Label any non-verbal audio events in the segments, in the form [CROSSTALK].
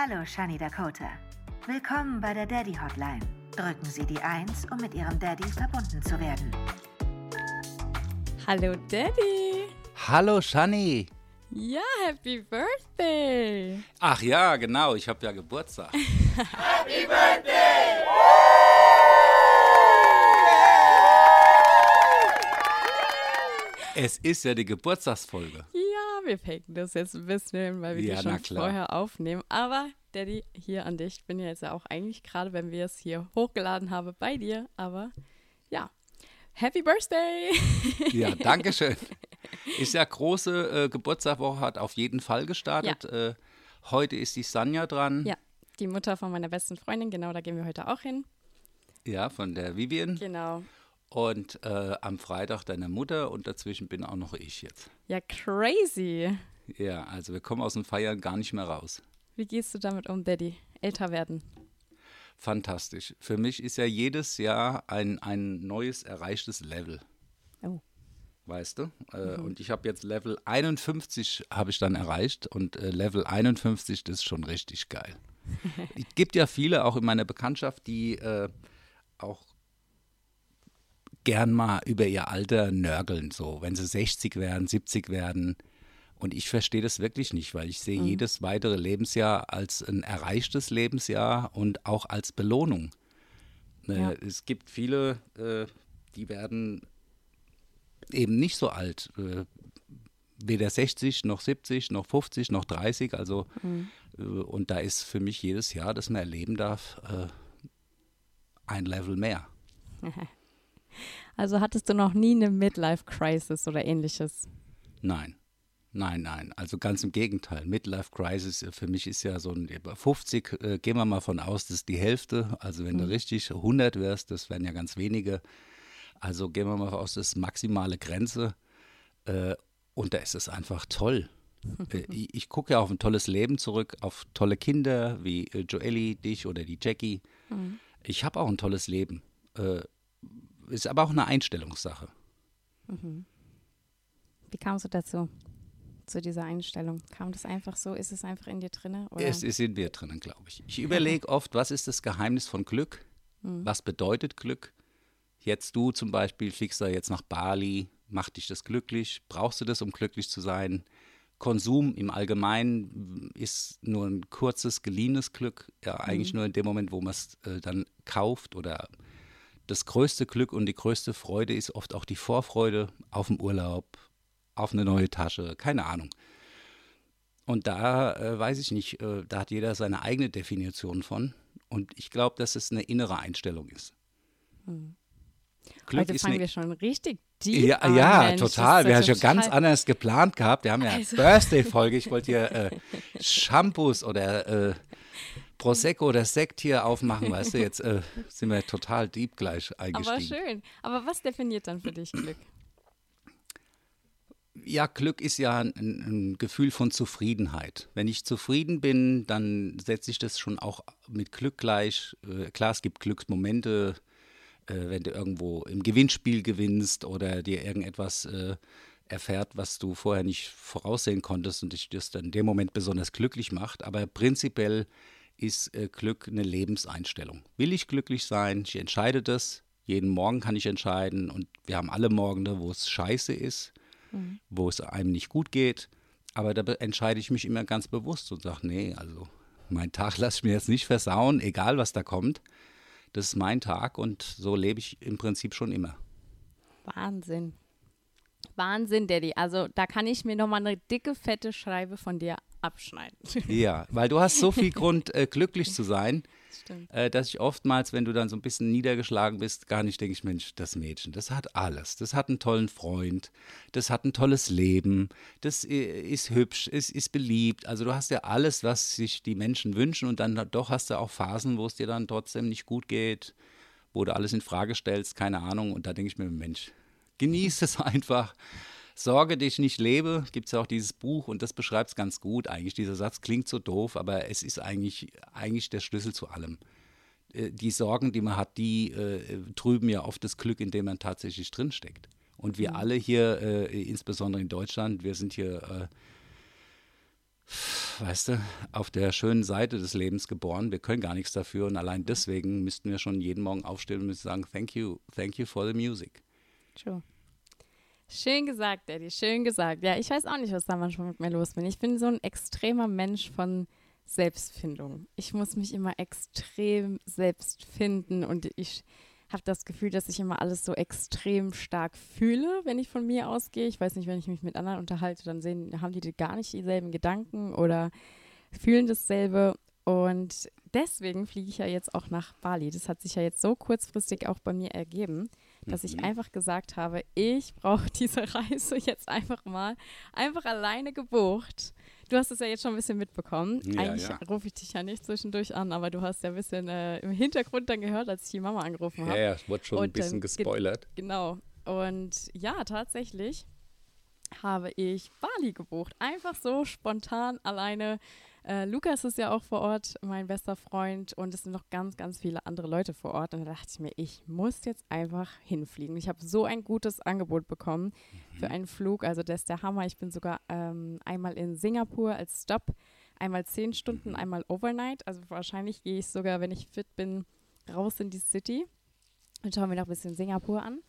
Hallo, Shani Dakota. Willkommen bei der Daddy Hotline. Drücken Sie die 1, um mit Ihrem Daddy verbunden zu werden. Hallo Daddy. Hallo Shani. Ja, Happy Birthday. Ach ja, genau, ich habe ja Geburtstag. [LAUGHS] Happy Birthday! Es ist ja die Geburtstagsfolge. Ja, wir faken das jetzt ein bisschen, weil wir Ja, die schon vorher aufnehmen. Aber Daddy, hier an dich. Ich bin ja jetzt ja auch eigentlich gerade, wenn wir es hier hochgeladen haben, bei dir. Aber ja, Happy Birthday. Ja, [LAUGHS] danke schön. Ist ja große äh, Geburtstagswoche, hat auf jeden Fall gestartet. Äh, heute ist die Sanja dran. ja, die Mutter von meiner besten Freundin, genau, da gehen wir heute auch hin. Ja, von der Vivian. Genau. Und äh, am Freitag deine Mutter und dazwischen bin auch noch ich jetzt. Ja, crazy. Ja, also wir kommen aus dem Feiern gar nicht mehr raus. Wie gehst du damit um, Daddy? Älter werden. Fantastisch. Für mich ist ja jedes Jahr ein, ein neues erreichtes Level. Oh. Weißt du? Äh, Und ich habe jetzt Level 51 habe ich dann erreicht und äh, Level 51 das ist schon richtig geil. [LAUGHS] es gibt ja viele auch in meiner Bekanntschaft, die äh, auch gern mal über ihr Alter nörgeln, so wenn sie 60 werden, 70 werden. Und ich verstehe das wirklich nicht, weil ich sehe jedes weitere Lebensjahr als ein erreichtes Lebensjahr und auch als Belohnung. Äh, Ja. Es gibt viele, äh, die werden eben nicht so alt. Äh, weder 60 noch 70 noch 50 noch 30. Also äh, und da ist für mich jedes Jahr, das man erleben darf, ein Level mehr. [LAUGHS] Also hattest du noch nie eine Midlife-Crisis oder ähnliches? Nein. Nein, nein. Also ganz im Gegenteil. Midlife Crisis äh, für mich ist ja so ein über 50, äh, gehen wir mal von aus, das ist die Hälfte. Also wenn du richtig 100 wärst, das wären ja ganz wenige. Also gehen wir mal aus, das ist maximale Grenze. Äh, und da ist es einfach toll. [LAUGHS] Äh, ich ich gucke ja auf ein tolles Leben zurück, auf tolle Kinder wie äh, Joelly, dich oder die Jackie. Ich habe auch ein tolles Leben. Ist aber auch eine Einstellungssache. Wie kamst du dazu? Zu dieser Einstellung? Kam das einfach so? Ist es einfach in dir? Oder? Es ist in mir drinnen, glaube ich. Ich überlege oft, was ist das Geheimnis von Glück? Was bedeutet Glück? Jetzt du zum Beispiel fliegst da jetzt nach Bali, macht dich das glücklich? Brauchst du das, um glücklich zu sein? Konsum im Allgemeinen ist nur ein kurzes, geliehenes Glück. Ja, eigentlich nur in dem Moment, wo man es äh, dann kauft oder das größte Glück und die größte Freude ist oft auch die Vorfreude auf den Urlaub, auf eine neue Tasche, keine Ahnung. Und da äh, weiß ich nicht, äh, da hat jeder seine eigene Definition von. Und ich glaube, dass es eine innere Einstellung ist. Glück Heute ist fangen eine wir schon richtig deep ja, an, ja Mensch. Total. Wir ja haben schon ganz anders geplant gehabt. Wir haben ja Also- Birthday-Folge. Ich wollte hier äh, [LAUGHS] Shampoos oder äh, Prosecco oder Sekt hier aufmachen, weißt du. [LAUGHS] Jetzt äh, sind wir total deep gleich Aber eingestiegen. schön. Aber was definiert dann für dich Glück? Ja, Glück ist ja ein, ein Gefühl von Zufriedenheit. Wenn ich zufrieden bin, dann setze ich das schon auch mit Glück gleich. Äh, klar, es gibt Glücksmomente, äh, wenn du irgendwo im Gewinnspiel gewinnst oder dir irgendetwas äh, erfährt, was du vorher nicht voraussehen konntest und dich das dann in dem Moment besonders glücklich macht. Aber prinzipiell ist äh, Glück eine Lebenseinstellung. Will ich glücklich sein? Ich entscheide das. Jeden Morgen kann ich entscheiden und wir haben alle Morgende, wo es scheiße ist, wo es einem nicht gut geht. Aber da entscheide ich mich immer ganz bewusst und sage, nee, also mein Tag [LAUGHS] lasse ich mir jetzt nicht versauen, egal was da kommt. Das ist mein Tag und so lebe ich im Prinzip schon immer. Wahnsinn. Wahnsinn, Daddy. Also da kann ich mir nochmal eine dicke, fette Schreibe von dir abschneiden. Ja, weil du hast so viel [LAUGHS] Grund, äh, glücklich zu sein, äh, dass ich oftmals, wenn du dann so ein bisschen niedergeschlagen bist, gar nicht denke ich, Mensch, das Mädchen, das hat alles. Das hat einen tollen Freund, das hat ein tolles Leben, das äh, ist hübsch, ist, ist beliebt. Also du hast ja alles, was sich die Menschen wünschen und dann doch hast du auch Phasen, wo es dir dann trotzdem nicht gut geht, wo du alles in Frage stellst, keine Ahnung. Und da denke ich mir, Mensch, genieß es [LAUGHS] einfach. Sorge dich nicht lebe, gibt es ja auch dieses Buch und das beschreibt es ganz gut eigentlich. Dieser Satz klingt so doof, aber es ist eigentlich, eigentlich der Schlüssel zu allem. Äh, Die Sorgen, die man hat, die äh, trüben ja oft das Glück, in dem man tatsächlich drinsteckt. Und wir alle hier, äh, insbesondere in Deutschland, wir sind hier äh, weißt du, auf der schönen Seite des Lebens geboren. Wir können gar nichts dafür und allein deswegen müssten wir schon jeden Morgen aufstehen und müssen sagen, thank you, thank you for the music. True. Schön gesagt, Daddy, schön gesagt. Ja, ich weiß auch nicht, was da manchmal mit mir los bin. Ich bin so ein extremer Mensch von Selbstfindung. Ich muss mich immer extrem selbst finden und ich habe das Gefühl, dass ich immer alles so extrem stark fühle, wenn ich von mir ausgehe. Ich weiß nicht, wenn ich mich mit anderen unterhalte, dann sehen, haben die gar nicht dieselben Gedanken oder fühlen dasselbe. Und deswegen fliege ich ja jetzt auch nach Bali. Das hat sich ja jetzt so kurzfristig auch bei mir ergeben, dass ich mhm. einfach gesagt habe, ich brauche [LAUGHS] diese Reise jetzt einfach mal einfach alleine gebucht. Du hast es ja jetzt schon ein bisschen mitbekommen. Ja, Eigentlich ja. rufe ich dich ja nicht zwischendurch an, aber du hast ja ein bisschen äh, im Hintergrund dann gehört, als ich die Mama angerufen habe. Ja, ja, es wurde schon Und ein bisschen gespoilert. Ge genau. Und ja, tatsächlich habe ich Bali gebucht. Einfach so spontan alleine äh, Lukas ist ja auch vor Ort, mein bester Freund, und es sind noch ganz, ganz viele andere Leute vor Ort. Und da dachte ich mir, ich muss jetzt einfach hinfliegen. Ich habe so ein gutes Angebot bekommen mhm. für einen Flug. Also das ist der Hammer. Ich bin sogar ähm, einmal in Singapur als Stop, einmal zehn Stunden, mhm. einmal Overnight. Also wahrscheinlich gehe ich sogar, wenn ich fit bin, raus in die City und schaue mir noch ein bisschen Singapur an.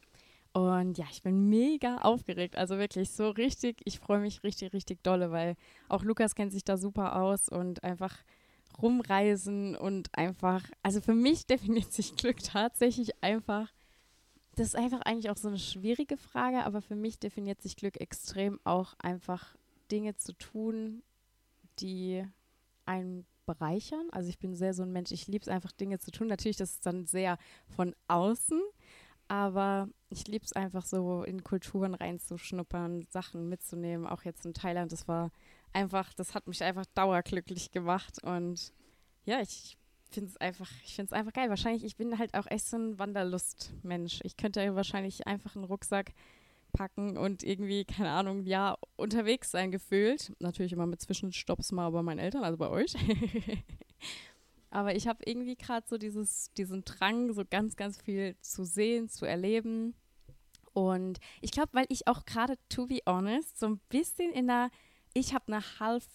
Und ja, ich bin mega aufgeregt. Also wirklich so richtig, ich freue mich richtig, richtig dolle, weil auch Lukas kennt sich da super aus und einfach rumreisen und einfach, also für mich [LAUGHS] definiert sich Glück tatsächlich einfach, das ist einfach eigentlich auch so eine schwierige Frage, aber für mich definiert sich Glück extrem auch einfach Dinge zu tun, die einen bereichern. Also ich bin sehr so ein Mensch, ich liebe es einfach Dinge zu tun. Natürlich, das ist dann sehr von außen, aber ich liebe es einfach so, in Kulturen reinzuschnuppern, Sachen mitzunehmen. Auch jetzt in Thailand, das war einfach, das hat mich einfach dauerglücklich gemacht. Und ja, ich finde es einfach, ich finde es einfach geil. Wahrscheinlich, ich bin halt auch echt so ein Wanderlustmensch. Ich könnte wahrscheinlich einfach einen Rucksack packen und irgendwie, keine Ahnung, ja, unterwegs sein gefühlt. Natürlich immer mit Zwischenstopps mal bei meinen Eltern, also bei euch. [LAUGHS] Aber ich habe irgendwie gerade so dieses, diesen Drang, so ganz, ganz viel zu sehen, zu erleben. Und ich glaube, weil ich auch gerade, to be honest, so ein bisschen in der, ich habe eine half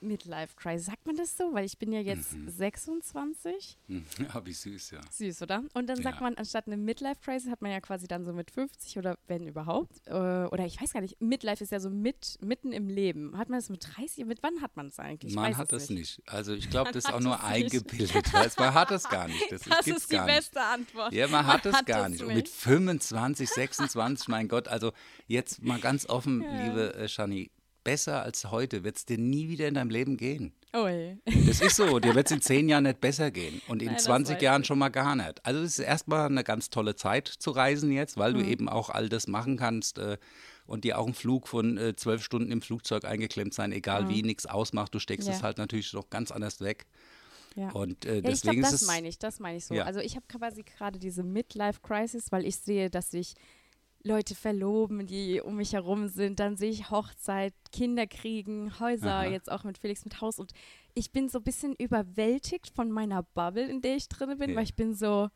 Midlife Crisis. Sagt man das so? Weil ich bin ja jetzt mhm. 26. [LAUGHS] Ja, wie süß, ja. Süß, oder? Und dann sagt man, anstatt eine Midlife Crisis hat man ja quasi dann so mit 50 oder wenn überhaupt. Äh, oder ich weiß gar nicht, Midlife ist ja so mit, mitten im Leben. Hat man das mit 30? Mit wann hat man es eigentlich? Man hat es nicht. nicht. Also ich glaube, [LAUGHS] das ist auch nur eingebildet. Weißt, man hat es gar nicht. Das, [LAUGHS] das ist die beste Antwort. Ja, man, man hat es gar nicht. nicht. Und mit 25, 26, mein Gott, also jetzt mal ganz offen, ja. liebe äh, Shani, besser als heute wird es dir nie wieder in deinem Leben gehen. Ui. [LAUGHS] Das ist so, dir wird es in zehn Jahren nicht besser gehen und in Nein, 20 Jahren schon mal gar nicht. Also es ist erstmal eine ganz tolle Zeit zu reisen jetzt, weil mhm. du eben auch all das machen kannst äh, und dir auch ein Flug von äh, zwölf Stunden im Flugzeug eingeklemmt sein, egal mhm. wie, nichts ausmacht, du steckst ja. es halt natürlich noch ganz anders weg. Ja. Und äh, ja, deswegen ich glaub, das meine ich, das meine ich so. Ja. Also ich habe quasi gerade diese Midlife-Crisis, weil ich sehe, dass ich Leute verloben, die um mich herum sind. Dann sehe ich Hochzeit, Kinder kriegen, Häuser, Aha. jetzt auch mit Felix mit Haus. Und ich bin so ein bisschen überwältigt von meiner Bubble, in der ich drin bin, ja. weil ich bin so,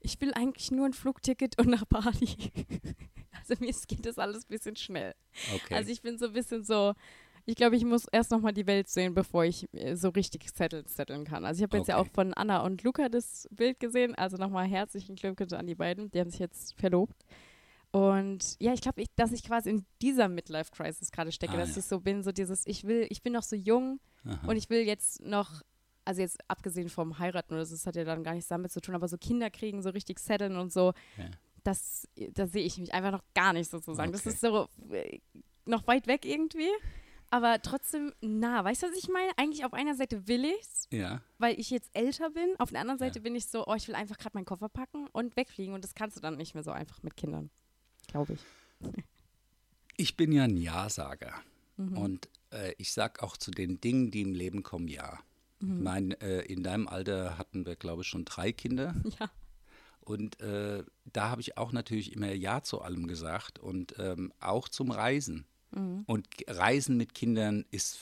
ich will eigentlich nur ein Flugticket und nach Bali. [LAUGHS] also mir geht das alles ein bisschen schnell. Okay. Also ich bin so ein bisschen so, ich glaube, ich muss erst nochmal die Welt sehen, bevor ich äh, so richtig setteln, setteln kann. Also ich habe jetzt okay. ja auch von Anna und Luca das Bild gesehen. Also nochmal herzlichen Glückwunsch an die beiden. Die haben sich jetzt verlobt. Und ja, ich glaube, dass ich quasi in dieser Midlife-Crisis gerade stecke, ah, dass ja. ich so bin, so dieses, ich will, ich bin noch so jung Aha. und ich will jetzt noch, also jetzt abgesehen vom Heiraten oder so, das hat ja dann gar nichts damit zu tun, aber so Kinder kriegen, so richtig setteln und so, ja. das, da sehe ich mich einfach noch gar nicht sozusagen. Okay. Das ist so äh, noch weit weg irgendwie. Aber trotzdem nah. Weißt du, was ich meine? Eigentlich auf einer Seite will ich's, ja. weil ich jetzt älter bin. Auf der anderen Seite ja. bin ich so, oh, ich will einfach gerade meinen Koffer packen und wegfliegen. Und das kannst du dann nicht mehr so einfach mit Kindern glaube ich. [LAUGHS] Ich bin ja ein Ja-Sager. Mhm. Und äh, ich sage auch zu den Dingen, die im Leben kommen, Ja. Mhm. Mein, äh, in deinem Alter hatten wir, glaube ich, schon drei Kinder. [LAUGHS] Ja. Und äh, da habe ich auch natürlich immer Ja zu allem gesagt und ähm, auch zum Reisen. Mhm. Und Reisen mit Kindern ist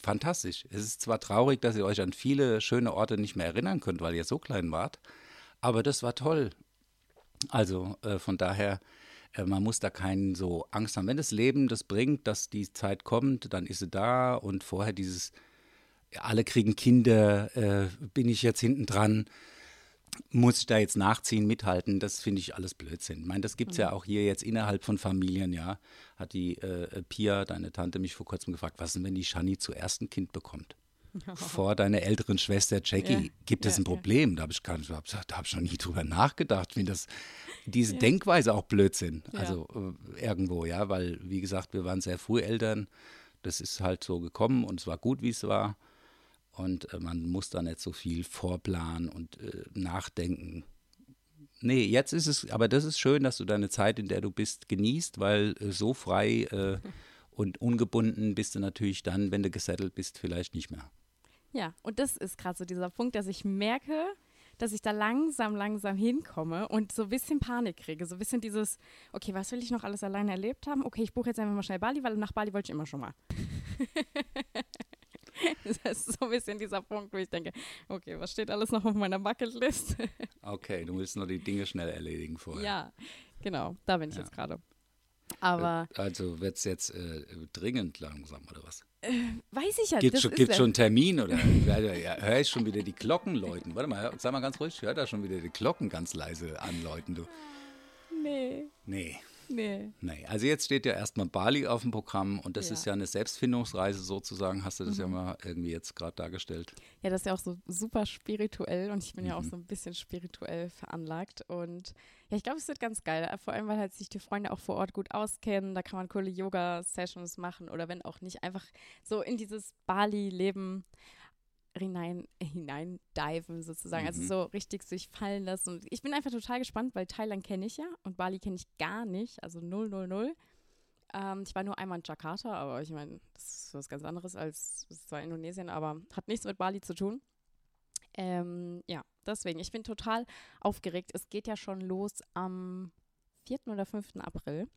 fantastisch. Es ist zwar traurig, dass ihr euch an viele schöne Orte nicht mehr erinnern könnt, weil ihr so klein wart, aber das war toll. Also äh, von daher man muss da keinen so Angst haben. Wenn das Leben das bringt, dass die Zeit kommt, dann ist sie da und vorher dieses alle kriegen Kinder, äh, bin ich jetzt hinten dran, muss ich da jetzt nachziehen, mithalten, das finde ich alles Blödsinn. Ich meine, das gibt es mhm. ja auch hier jetzt innerhalb von Familien, ja. Hat die äh, Pia, deine Tante, mich vor kurzem gefragt, was ist denn, wenn die Shani zuerst ein Kind bekommt? [LAUGHS] vor deiner älteren Schwester Jackie, ja, gibt es ja, ein Problem? Ja. Da habe ich, gar nicht, da hab ich noch nie drüber nachgedacht. wie das, diese Denkweise auch Blödsinn. Also äh, irgendwo, ja, weil, wie gesagt, wir waren sehr früh Eltern. Das ist halt so gekommen und es war gut, wie es war. Und äh, man muss da nicht so viel vorplanen und äh, nachdenken. Nee, jetzt ist es, aber das ist schön, dass du deine Zeit, in der du bist, genießt, weil äh, so frei äh, [LAUGHS] und ungebunden bist du natürlich dann, wenn du gesettelt bist, vielleicht nicht mehr. Ja, und das ist gerade so dieser Punkt, dass ich merke, dass ich da langsam, langsam hinkomme und so ein bisschen Panik kriege. So ein bisschen dieses, okay, was will ich noch alles alleine erlebt haben? Okay, ich buche jetzt einfach mal schnell Bali, weil nach Bali wollte ich immer schon mal. [LAUGHS] das ist so ein bisschen dieser Punkt, wo ich denke, okay, was steht alles noch auf meiner Bucketlist? [LAUGHS] okay, du willst nur die Dinge schnell erledigen vorher. Ja, genau, da bin ich ja. jetzt gerade. Aber. Äh, also wird es jetzt äh, dringend langsam oder was? Äh, weiß ich ja Gibt es schon, schon einen Termin oder ja, höre ich schon wieder die Glocken läuten? Warte mal, sag mal ganz ruhig, ich höre da schon wieder die Glocken ganz leise anläuten, du. Nee. Nee. Nee. Nee. Also jetzt steht ja erstmal Bali auf dem Programm und das ja. ist ja eine Selbstfindungsreise sozusagen, hast du das mhm. ja mal irgendwie jetzt gerade dargestellt. Ja, das ist ja auch so super spirituell und ich bin mhm. ja auch mhm. so ein bisschen spirituell veranlagt und ja, ich glaube, es wird ganz geil, vor allem, weil halt sich die Freunde auch vor Ort gut auskennen, da kann man coole Yoga-Sessions machen oder wenn auch nicht, einfach so in dieses Bali-Leben hinein, hinein diven sozusagen. Also mhm. Also so richtig sich fallen lassen. Und ich bin einfach total gespannt, weil Thailand kenne ich ja und Bali kenne ich gar nicht. Also 000. Ähm, ich war nur einmal in Jakarta, aber ich meine, das ist was ganz anderes als, zwar Indonesien, aber hat nichts mit Bali zu tun. Ähm, ja, deswegen, ich bin total aufgeregt. Es geht ja schon los am 4. oder 5. April.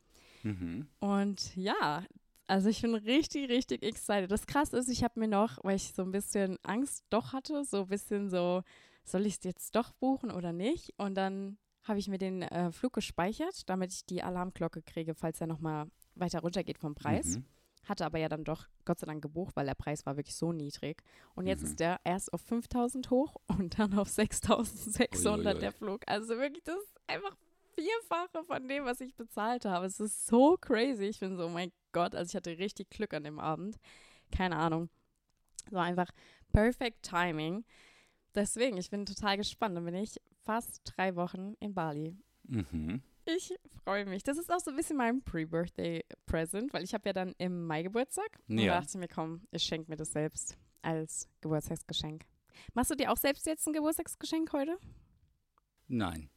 Mhm. Und ja, also ich bin richtig, richtig excited. Das krass ist, ich habe mir noch, weil ich so ein bisschen Angst doch hatte, so ein bisschen so, soll ich es jetzt doch buchen oder nicht? Und dann habe ich mir den äh, Flug gespeichert, damit ich die Alarmglocke kriege, falls er nochmal weiter runtergeht vom Preis. Mhm. Hatte aber ja dann doch Gott sei Dank gebucht, weil der Preis war wirklich so niedrig. Und jetzt mhm. ist der erst auf 5000 hoch [LAUGHS] und dann auf 6600 der Flug. Also wirklich, das ist einfach Vierfache von dem, was ich bezahlt habe. Es ist so crazy. Ich bin so, oh mein Gott, also ich hatte richtig Glück an dem Abend. Keine Ahnung. So einfach perfect timing. Deswegen, ich bin total gespannt. Dann bin ich fast drei Wochen in Bali. Mhm. Ich freue mich. Das ist auch so ein bisschen mein Pre-Birthday-Present, weil ich habe ja dann im Mai Geburtstag. Und ja. da dachte ich mir, komm, ich schenke mir das selbst als Geburtstagsgeschenk. Machst du dir auch selbst jetzt ein Geburtstagsgeschenk heute? Nein.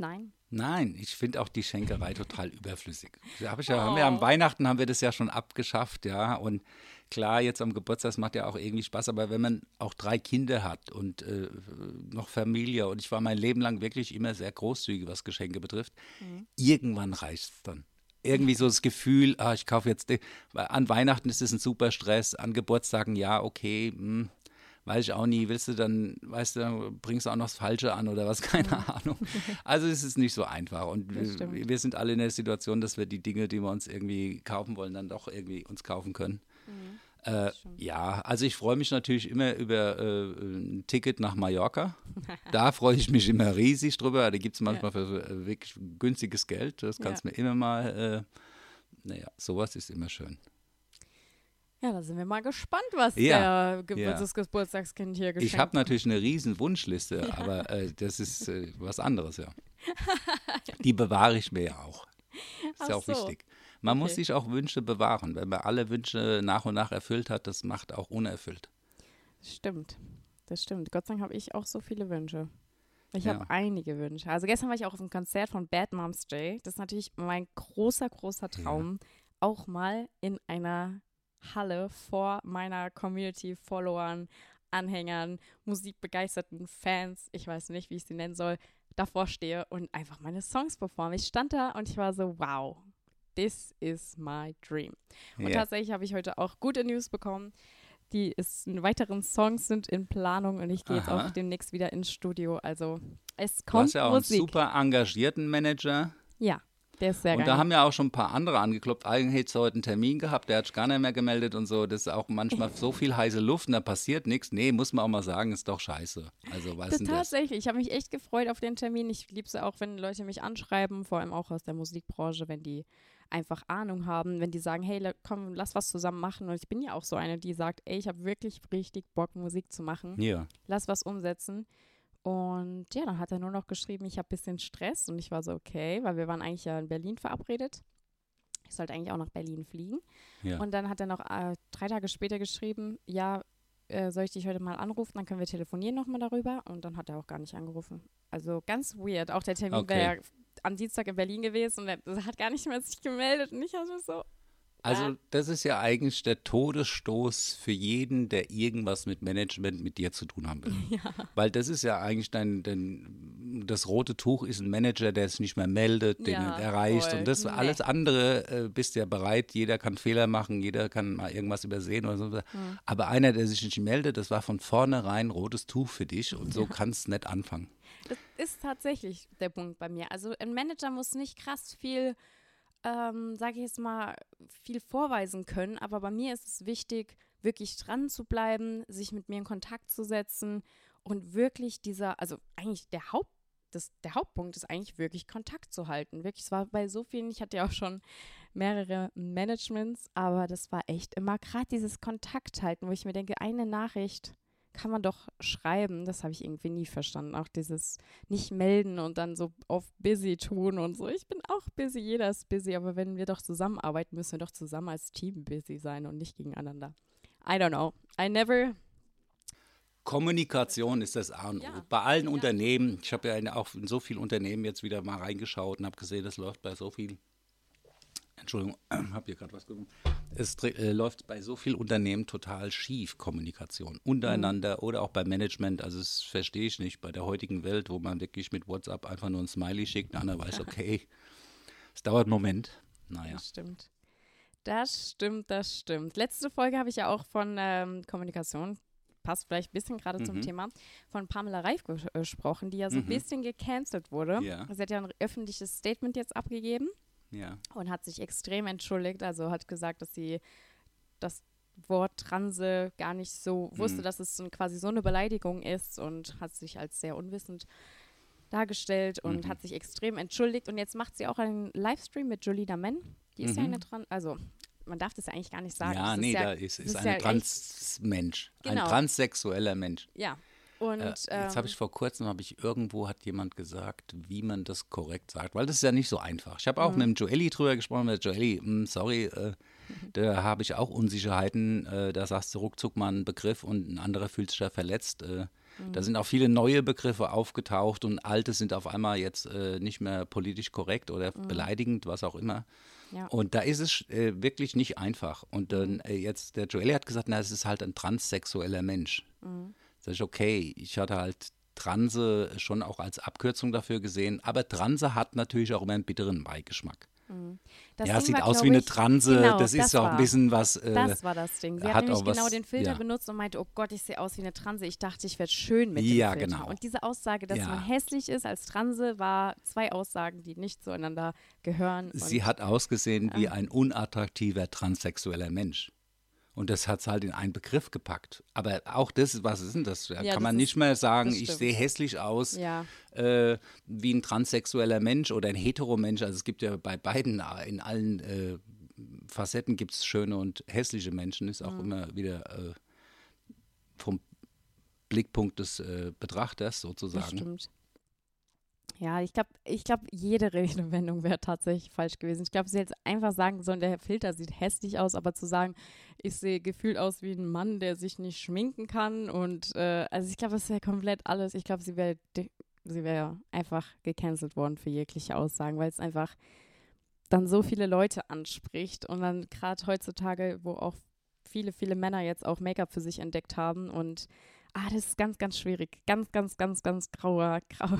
Nein. Nein, ich finde auch die Schenkerei total überflüssig. Hab ich ja, oh. haben wir am Weihnachten haben wir das ja schon abgeschafft, ja. Und klar, jetzt am Geburtstag macht ja auch irgendwie Spaß, aber wenn man auch drei Kinder hat und äh, noch Familie und ich war mein Leben lang wirklich immer sehr großzügig, was Geschenke betrifft, mhm. irgendwann reicht es dann irgendwie so das Gefühl, ah, ich kaufe jetzt, an Weihnachten ist es ein super Stress, an Geburtstagen ja, okay, mh, hm, weiß ich auch nie, willst du dann, weißt du, bringst du auch noch das Falsche an oder was, [LAUGHS] keine mhm. Ahnung. Also es ist nicht so einfach und wir, wir, sind alle in der Situation, dass wir die Dinge, die wir uns irgendwie kaufen wollen, dann doch irgendwie uns kaufen können. Mhm. Äh, ja, also ich freue mich natürlich immer über äh, ein Ticket nach Mallorca. [LAUGHS] da freue ich mich immer riesig drüber. Da gibt es manchmal ja. für äh, wirklich günstiges Geld. Das kannst du ja. mir immer mal, äh, naja, sowas ist immer schön. Ja, da sind wir mal gespannt, was ja, der Ge ja. das Geburtstagskind hier geschenkt Ich habe natürlich eine riesen Wunschliste, ja. aber äh, das ist äh, was anderes, ja. [LAUGHS] Die bewahre ich mir ja auch. Ist Ach ja auch so. wichtig. Man okay. muss sich auch Wünsche bewahren. Wenn man alle Wünsche nach und nach erfüllt hat, das macht auch unerfüllt. Stimmt. Das stimmt. Gott sei Dank habe ich auch so viele Wünsche. Ich ja. habe einige Wünsche. Also gestern war ich auch auf einem Konzert von Bad Moms Day. Das ist natürlich mein großer, großer Traum, auch mal in einer Halle vor meiner Community, Followern, Anhängern, musikbegeisterten Fans, ich weiß nicht, wie ich sie nennen soll, davor stehe und einfach meine Songs performe. Ich stand da und ich war so, wow, this is my dream. Und yeah. tatsächlich habe ich heute auch gute News bekommen. Die ist, weiteren Songs sind in Planung und ich gehe jetzt auch demnächst wieder ins Studio. Also es kommt Du hast ja auch Musik. einen super engagierten Manager. Ja. Der ist sehr Und geil. da haben ja auch schon ein paar andere angeklopft. Eigentlich hätte heute einen Termin gehabt, der hat sich gar nicht mehr gemeldet und so. Das ist auch manchmal so viel heiße Luft und da passiert nichts. Nee, muss man auch mal sagen, ist doch scheiße. Also, was Das denn das? tatsächlich. Ich habe mich echt gefreut auf den Termin. Ich liebe es auch, wenn Leute mich anschreiben, vor allem auch aus der Musikbranche, wenn die einfach Ahnung haben, wenn die sagen, hey, komm, lass was zusammen machen. Und ich bin ja auch so eine, die sagt, ey, ich habe wirklich richtig Bock, Musik zu machen. Ja. Lass was umsetzen. Und ja, dann hat er nur noch geschrieben, ich habe ein bisschen Stress. Und ich war so, okay, weil wir waren eigentlich ja in Berlin verabredet. Ich sollte eigentlich auch nach Berlin fliegen. ja. Und dann hat er noch äh, drei Tage später geschrieben, ja, äh, soll ich dich heute mal anrufen, dann können wir telefonieren nochmal darüber. Und dann hat er auch gar nicht angerufen. Also ganz weird. Auch der Termin Okay. wäre ja am Dienstag in Berlin gewesen und er hat gar nicht mehr sich gemeldet. Und ich habe so, Also das ist ja eigentlich der Todesstoß für jeden, der irgendwas mit Management mit dir zu tun haben will. [LAUGHS] Weil das ist ja eigentlich dein, dein das rote Tuch ist ein Manager, der sich nicht mehr meldet, den Ja, er erreicht voll. und das Nee. alles andere äh, bist ja bereit, jeder kann Fehler machen, jeder kann mal irgendwas übersehen oder so. Hm. Aber einer, der sich nicht meldet, das war von vornherein rotes Tuch für dich und so kannst du nicht anfangen. Das ist tatsächlich der Punkt bei mir. Also ein Manager muss nicht krass viel, ähm, sage ich jetzt mal, viel vorweisen können, aber bei mir ist es wichtig, wirklich dran zu bleiben, sich mit mir in Kontakt zu setzen und wirklich dieser, also eigentlich der Haupt das, der Hauptpunkt ist eigentlich wirklich Kontakt zu halten. Wirklich, es war bei so vielen, ich hatte ja auch schon mehrere Managements, aber das war echt immer gerade dieses Kontakt halten, wo ich mir denke, eine Nachricht kann man doch schreiben. Das habe ich irgendwie nie verstanden. Auch dieses nicht melden und dann so auf busy tun und so. Ich bin auch busy, jeder ist busy, aber wenn wir doch zusammenarbeiten, müssen wir doch zusammen als Team busy sein und nicht gegeneinander. I don't know. I never. Kommunikation ist das A und O. Ja. Bei allen Unternehmen, ich habe ja auch in so vielen Unternehmen jetzt wieder mal reingeschaut und habe gesehen, das läuft bei so vielen, Entschuldigung, [CLEARS THROAT] habe hier gerade was gefunden. Es äh, läuft bei so vielen Unternehmen total schief, Kommunikation untereinander oder auch beim Management. Also das verstehe ich nicht bei der heutigen Welt, wo man wirklich mit WhatsApp einfach nur ein Smiley schickt, der andere weiß, okay, [LAUGHS] es dauert einen Moment. Naja. Das stimmt. Das stimmt, das stimmt. Letzte Folge habe ich ja auch von ähm, Kommunikation, passt vielleicht ein bisschen gerade zum Mhm. Thema, von Pamela Reif äh, gesprochen, die ja so ein Mhm. bisschen gecancelt wurde. Ja. Sie hat ja ein öffentliches Statement jetzt abgegeben. Ja. und hat sich extrem entschuldigt. Also hat gesagt, dass sie das Wort Transe gar nicht so wusste, Mhm. dass es so, quasi so eine Beleidigung ist und hat sich als sehr unwissend dargestellt und Mhm. hat sich extrem entschuldigt. Und jetzt macht sie auch einen Livestream mit Julina Men. Die ist ja Mhm. eine Trans, also man darf das ja eigentlich gar nicht sagen. Ja, Das nee, ja, da ist, ist, ist ein ja Transmensch, Genau. ein transsexueller Mensch. Ja. Und Äh, jetzt ähm, habe ich vor kurzem, habe ich irgendwo, hat jemand gesagt, wie man das korrekt sagt, weil das ist ja nicht so einfach. Ich habe auch mit dem Joelli drüber gesprochen, mit Joelli, hm, sorry, äh, [LAUGHS] da habe ich auch Unsicherheiten, äh, da sagst du ruckzuck mal einen Begriff und ein anderer fühlt sich da verletzt. Äh, Da sind auch viele neue Begriffe aufgetaucht und alte sind auf einmal jetzt äh, nicht mehr politisch korrekt oder beleidigend, was auch immer. Ja. Und da ist es äh, wirklich nicht einfach. Und dann äh, jetzt, der Joelli hat gesagt, na, es ist halt ein transsexueller Mensch. Sag ich, okay, ich hatte halt Transe schon auch als Abkürzung dafür gesehen, aber Transe hat natürlich auch immer einen bitteren Beigeschmack. das ja, Ding sieht war, aus wie eine Transe, genau, das ist auch war. ein bisschen was. Äh, Das war das Ding. Sie hat, hat nämlich auch was- genau den Filter ja. benutzt und meinte, oh Gott, ich sehe aus wie eine Transe. Ich dachte, ich werde schön mit Ja, dem Filter. genau. Und diese Aussage, dass Ja. man hässlich ist als Transe, war zwei Aussagen, die nicht zueinander gehören. sie hat ausgesehen wie ein unattraktiver transsexueller Mensch. Und das hat es halt in einen Begriff gepackt. Aber auch das, was ist denn das? Da Ja, kann das man nicht mehr sagen, das ich sehe hässlich aus Ja. äh, wie ein transsexueller Mensch oder ein Heteromensch. Also es gibt ja bei beiden, äh, in allen äh, Facetten gibt es schöne und hässliche Menschen. Ist Mhm. auch immer wieder äh, vom Blickpunkt des äh, Betrachters Das sozusagen. stimmt. Ja, ich glaube, ich glaub, jede Redewendung wäre tatsächlich falsch gewesen. Ich glaube, sie hätte einfach sagen sollen, der Filter sieht hässlich aus, aber zu sagen, ich sehe gefühlt aus wie ein Mann, der sich nicht schminken kann und äh, also ich glaube, das wäre komplett alles. Ich glaube, sie wäre sie wäre einfach gecancelt worden für jegliche Aussagen, weil es einfach dann so viele Leute anspricht und dann gerade heutzutage, wo auch viele, viele Männer jetzt auch Make-up für sich entdeckt haben und ah, das ist ganz, ganz schwierig. Ganz, ganz, ganz, ganz grauer, grauer,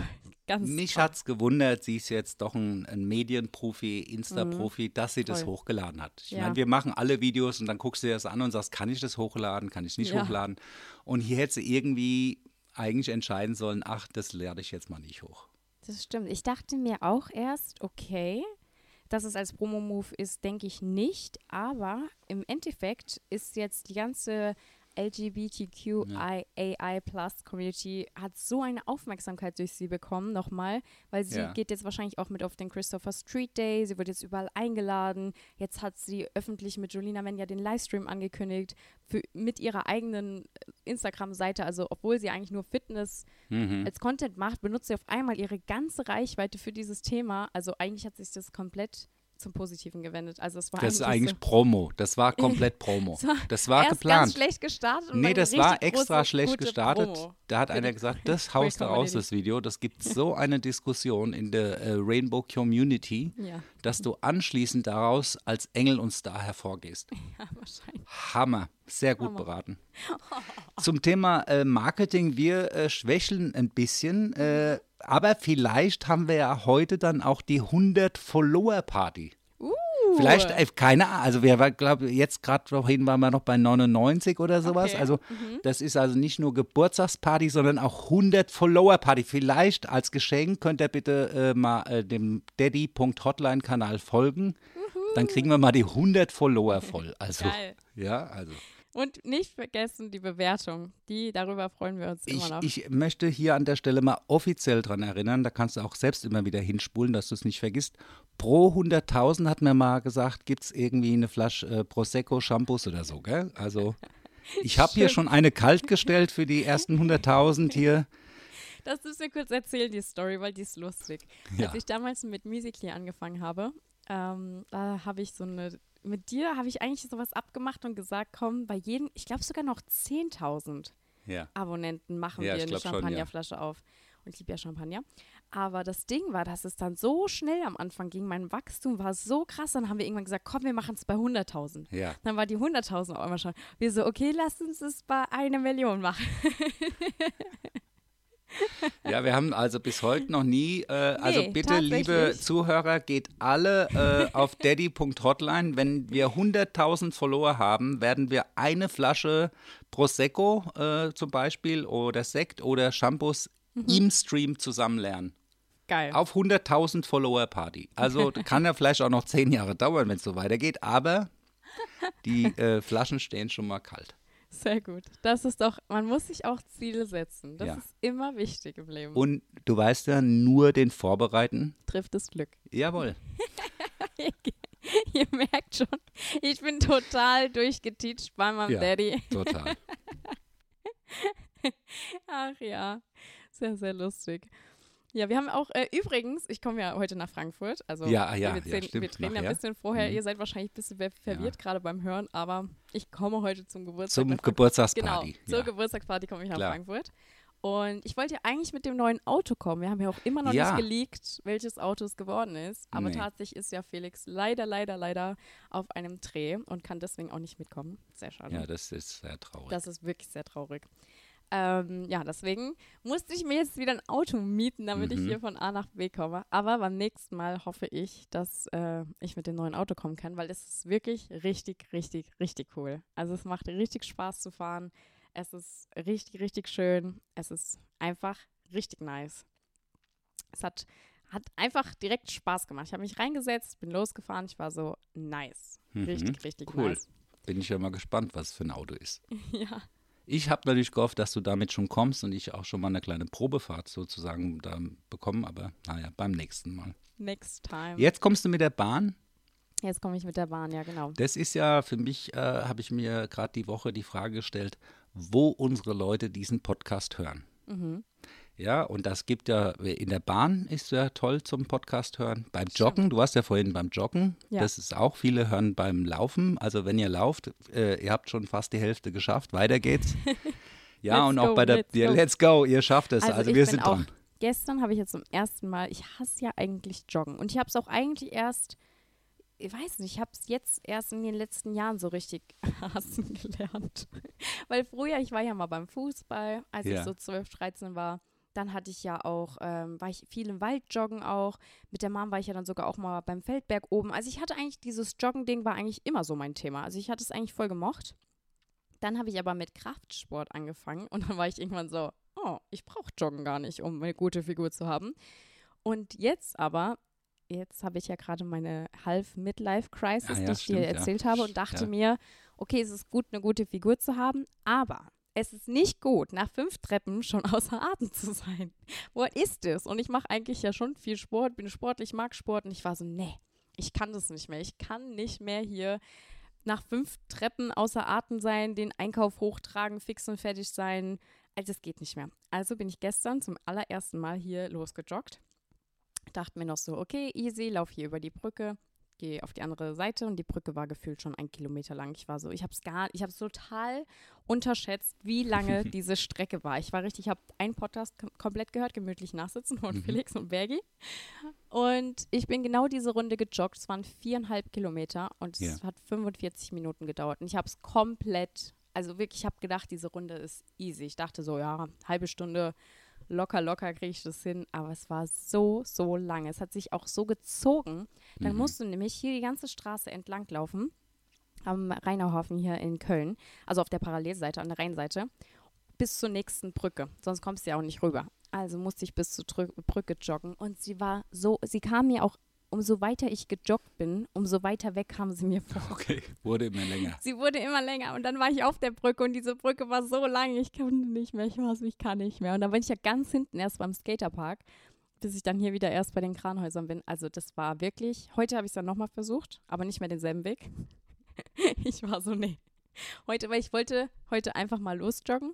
ganz Mich hat es gewundert, sie ist jetzt doch ein, ein Medienprofi, Insta-Profi, dass sie das Mhm. Voll. hochgeladen hat. Ich Ja. meine, wir machen alle Videos und dann guckst du dir das an und sagst, kann ich das hochladen, kann ich nicht Ja. hochladen? Und hier hätte sie irgendwie eigentlich entscheiden sollen, ach, das lade ich jetzt mal nicht hoch. Das stimmt. Ich dachte mir auch erst, okay, dass es als Promo-Move ist, denke ich nicht. Aber im Endeffekt ist jetzt die ganze LGBTQIAI Plus Community hat so eine Aufmerksamkeit durch sie bekommen, nochmal, weil sie Ja. geht jetzt wahrscheinlich auch mit auf den Christopher Street Day, sie wird jetzt überall eingeladen. Jetzt hat sie öffentlich mit Jolina Menja den Livestream angekündigt, für, mit ihrer eigenen Instagram-Seite. Also, obwohl sie eigentlich nur Fitness Mhm. als Content macht, benutzt sie auf einmal ihre ganze Reichweite für dieses Thema. Also, eigentlich hat sich das komplett zum Positiven gewendet. Also, es war Das ist eigentlich eigentlich so, Promo. Das war [LAUGHS] komplett Promo. War Das war erst geplant. ganz schlecht gestartet. Nee, das war extra große, schlecht gestartet. Promo. Da hat einer gesagt, [LAUGHS] das haust du raus, das Video. Das gibt [LAUGHS] so eine Diskussion in der äh, Rainbow Community, Ja, dass du anschließend daraus als Engel und Star hervorgehst. ja, wahrscheinlich. Hammer. Sehr gut Hammer. beraten. Zum Thema äh, Marketing, wir äh, schwächeln ein bisschen, äh, aber vielleicht haben wir ja heute dann auch die 100-Follower-Party. Uh, Vielleicht, äh, keine Ahnung, also wir glaube jetzt gerade vorhin waren wir noch bei 99 oder sowas. Okay. Also das ist also nicht nur Geburtstagsparty, sondern auch 100 Follower-Party. Vielleicht als Geschenk könnt ihr bitte äh, mal äh, dem Daddy.hotline-Kanal folgen. Dann kriegen wir mal die 100 Follower voll. Also, Geil. ja, also. Und nicht vergessen die Bewertung. Die, darüber freuen wir uns immer noch. ich möchte hier an der Stelle mal offiziell dran erinnern, da kannst du auch selbst immer wieder hinspulen, dass du es nicht vergisst. Pro 100.000 hat mir mal gesagt, gibt es irgendwie eine Flasche äh, Prosecco, Shampoos oder so, gell? Also [LAUGHS] ich habe hier schon eine kalt gestellt für die ersten 100.000 hier. Das müssen wir kurz erzählen, die Story, weil die ist lustig. Ja. Als ich damals mit Musically angefangen habe, ähm, da habe ich so eine, mit dir habe ich eigentlich sowas abgemacht und gesagt, komm, bei jedem, ich glaube sogar noch 10.000 Ja. Abonnenten machen Ja, wir eine schon, ja. Champagnerflasche auf. Und ich liebe ja Champagner. Aber das Ding war, dass es dann so schnell am Anfang ging. Mein Wachstum war so krass. Dann haben wir irgendwann gesagt, komm, wir machen es bei 100.000. Ja. Dann war die 100.000 auf einmal schon. Wir so, okay, lass uns es bei einer Million machen. [LAUGHS] Ja, wir haben also bis heute noch nie, äh, also Nee, bitte, liebe. Zuhörer, geht alle äh, auf daddy.hotline. Wenn wir 100.000 Follower haben, werden wir eine Flasche Prosecco äh, zum Beispiel oder Sekt oder Shampoos Mhm. im Stream zusammen lernen. Geil. Auf 100.000 Follower Party. Also [LAUGHS] kann ja vielleicht auch noch zehn Jahre dauern, wenn es so weitergeht, aber die äh, Flaschen stehen schon mal kalt. Sehr gut. Das ist doch, man muss sich auch Ziele setzen. Das Ja. ist immer wichtig im Leben. Und du weißt ja, nur den Vorbereiten. trifft das Glück. Jawohl. [LAUGHS] Ihr merkt schon, ich bin total durchgeteacht bei meinem Ja. Daddy. Total. [LAUGHS] Ach ja, sehr, sehr lustig. Ja, wir haben auch, äh, übrigens, ich komme ja heute nach Frankfurt. Also Ja, ja, wir, ja, sehen, stimmt, wir drehen ja ein bisschen vorher. Mhm. Ihr seid wahrscheinlich ein bisschen ver- verwirrt gerade beim Hören, aber ich komme heute zum Geburtstag. Zum. Geburtstagsparty. Genau, zur ja. Geburtstagsparty komme ich nach Klar. Frankfurt. Und ich wollte ja eigentlich mit dem neuen Auto kommen. Wir haben ja auch immer noch Ja. nicht geleakt, welches Auto es geworden ist. Aber Nee. tatsächlich ist ja Felix leider, leider, leider auf einem Dreh und kann deswegen auch nicht mitkommen. Sehr schade. ja, das ist sehr traurig. Das ist wirklich sehr traurig. Ähm, ja, deswegen musste ich mir jetzt wieder ein Auto mieten, damit ich Mhm. hier von A nach B komme. Aber beim nächsten Mal hoffe ich, dass äh, ich mit dem neuen Auto kommen kann, weil es ist wirklich richtig, richtig, richtig cool. Also es macht richtig Spaß zu fahren. Es ist richtig, richtig schön. Es ist einfach richtig nice. Es hat, hat einfach direkt Spaß gemacht. Ich habe mich reingesetzt, bin losgefahren. Ich war so nice. Mhm, Richtig, richtig cool. nice. Bin ich ja mal gespannt, was es für ein Auto ist. [LAUGHS] ja. Ich habe natürlich gehofft, dass du damit schon kommst und ich auch schon mal eine kleine Probefahrt sozusagen da bekommen, aber naja, beim nächsten Mal. Next time. Jetzt kommst du mit der Bahn. Jetzt komme ich mit der Bahn, ja genau. Das ist ja für mich, äh, habe ich mir gerade die Woche die Frage gestellt, wo unsere Leute diesen Podcast hören. Mhm. Ja, und das gibt ja, in der Bahn ist ja toll zum Podcast hören. Beim Joggen, du warst ja vorhin beim Joggen, Ja. das ist auch, viele hören beim Laufen. Also wenn ihr lauft, äh, ihr habt schon fast die Hälfte geschafft, weiter geht's. [LAUGHS] Ja, und auch go, bei der, let's ja, go. let's go, ihr schafft es. Also, ich wir sind auch, dran. Gestern habe ich jetzt zum ersten Mal, ich hasse ja eigentlich Joggen. Und ich habe es auch eigentlich erst, ich weiß nicht, ich habe es jetzt erst in den letzten Jahren so richtig [LAUGHS] hassen gelernt. Weil früher, ich war ja mal beim Fußball, als Ja. ich so 12, 13 war. Dann hatte ich ja auch, ähm, war ich viel im Wald joggen auch. Mit der Mom war ich ja dann sogar auch mal beim Feldberg oben. Also ich hatte eigentlich dieses Joggen-Ding war eigentlich immer so mein Thema. Also ich hatte es eigentlich voll gemocht. Dann habe ich aber mit Kraftsport angefangen und dann war ich irgendwann so, oh, ich brauche Joggen gar nicht, um eine gute Figur zu haben. Und jetzt aber jetzt habe ich ja gerade meine Half-Midlife-Crisis, Ah ja, die ich stimmt, dir ja. erzählt habe und dachte Ja. mir, okay, es ist gut, eine gute Figur zu haben, aber es ist nicht gut, nach fünf Treppen schon [LAUGHS] außer Atem zu sein. Wo ist es? Und ich mache eigentlich ja schon viel Sport, bin sportlich, mag Sport und ich war so, nee, ich kann das nicht mehr. Ich kann nicht mehr hier nach fünf Treppen außer Atem sein, den Einkauf hochtragen, fix und fertig sein. Also es geht nicht mehr. Also bin ich gestern zum allerersten Mal hier losgejoggt. Dachte mir noch so, okay, easy, lauf hier über die Brücke, gehe auf die andere Seite und die Brücke war gefühlt schon ein Kilometer lang. Ich war so, ich habe es gar, ich habe es total unterschätzt, wie lange [LAUGHS] diese Strecke war. Ich war richtig, ich habe einen Podcast kom komplett gehört, gemütlich nachsitzen von Mhm. Felix und Bergi. Und ich bin genau diese Runde gejoggt. Es waren viereinhalb Kilometer und es Ja. hat 45 Minuten gedauert. Und ich habe es komplett, also wirklich, ich habe gedacht, diese Runde ist easy. Ich dachte so, ja, halbe Stunde locker, locker kriege ich das hin. Aber es war so, so lange. Es hat sich auch so gezogen. Dann Mhm. musst du nämlich hier die ganze Straße entlang laufen. Am Rheinauhafen hier in Köln. Also auf der Parallelseite, an der Rheinseite. Bis zur nächsten Brücke. Sonst kommst du ja auch nicht rüber. Also musste ich bis zur Brücke joggen. Und sie war so, sie kam mir auch, umso weiter ich gejoggt bin, umso weiter weg kam sie mir vor. Okay, wurde immer länger. Sie wurde immer länger und dann war ich auf der Brücke und diese Brücke war so lang, ich konnte nicht mehr, ich so, ich kann nicht mehr. Und dann bin ich ja ganz hinten erst beim Skaterpark, bis ich dann hier wieder erst bei den Kranhäusern bin. Also das war wirklich, heute habe ich es dann nochmal versucht, aber nicht mehr denselben Weg. [LAUGHS] ich war so, nee. Heute, weil ich wollte heute einfach mal losjoggen.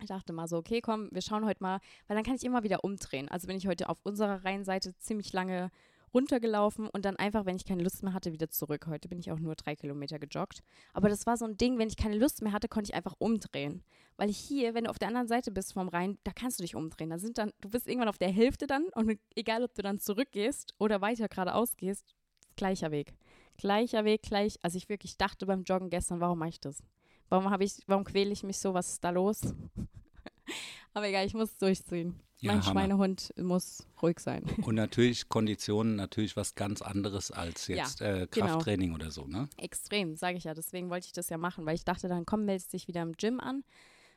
Ich dachte mal so, okay, komm, wir schauen heute mal, weil dann kann ich immer wieder umdrehen. Also bin ich heute auf unserer Rheinseite ziemlich lange runtergelaufen und dann einfach, wenn ich keine Lust mehr hatte, wieder zurück. Heute bin ich auch nur drei Kilometer gejoggt. Aber das war so ein Ding, wenn ich keine Lust mehr hatte, konnte ich einfach umdrehen. Weil hier, wenn du auf der anderen Seite bist vom Rhein, da kannst du dich umdrehen. Da sind dann, du bist irgendwann auf der Hälfte dann und egal, ob du dann zurückgehst oder weiter geradeaus gehst, gleicher Weg. Gleicher Weg, gleich. Also ich wirklich dachte beim Joggen gestern, warum mache ich das? Warum habe ich, warum quäle ich mich so? Was ist da los? [LAUGHS] Aber egal, ich muss durchziehen. Ja, mein Hammer. Schweinehund muss ruhig sein. [LAUGHS] Und natürlich Konditionen natürlich was ganz anderes als Ja, jetzt äh, genau. Krafttraining oder so, ne? Extrem, sage ich ja. Deswegen wollte ich das ja machen, weil ich dachte, dann komm, meldest dich wieder im Gym an.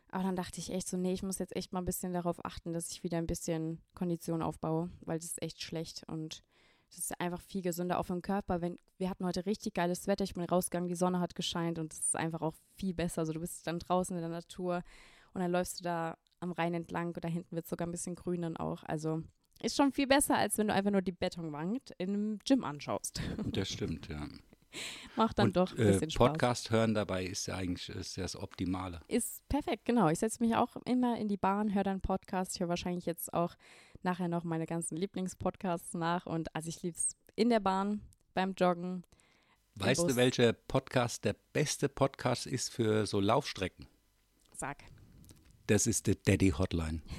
Aber dann dachte ich echt so, nee, ich muss jetzt echt mal ein bisschen darauf achten, dass ich wieder ein bisschen Kondition aufbaue, weil das ist echt schlecht und das ist einfach viel gesünder auch den Körper. Wenn, wir hatten heute richtig geiles Wetter, ich bin rausgegangen, die Sonne hat gescheint und es ist einfach auch viel besser. Also du bist dann draußen in der Natur und dann läufst du da am Rhein entlang und da hinten wird sogar ein bisschen grün dann auch. Also ist schon viel besser, als wenn du einfach nur die Betonwand in einem Gym anschaust. [LAUGHS] Das stimmt, ja. Macht dann Und doch ein äh, bisschen Spaß. Podcast hören dabei ist ja eigentlich ist ja das Optimale. Ist perfekt, genau. Ich setze mich auch immer in die Bahn, höre dann Podcast. Ich höre wahrscheinlich jetzt auch nachher noch meine ganzen Lieblingspodcasts nach. Und also ich liebe es in der Bahn, beim Joggen. Weißt du, welcher Podcast der beste Podcast ist für so Laufstrecken? Sag. Das ist die Daddy Hotline. [LAUGHS]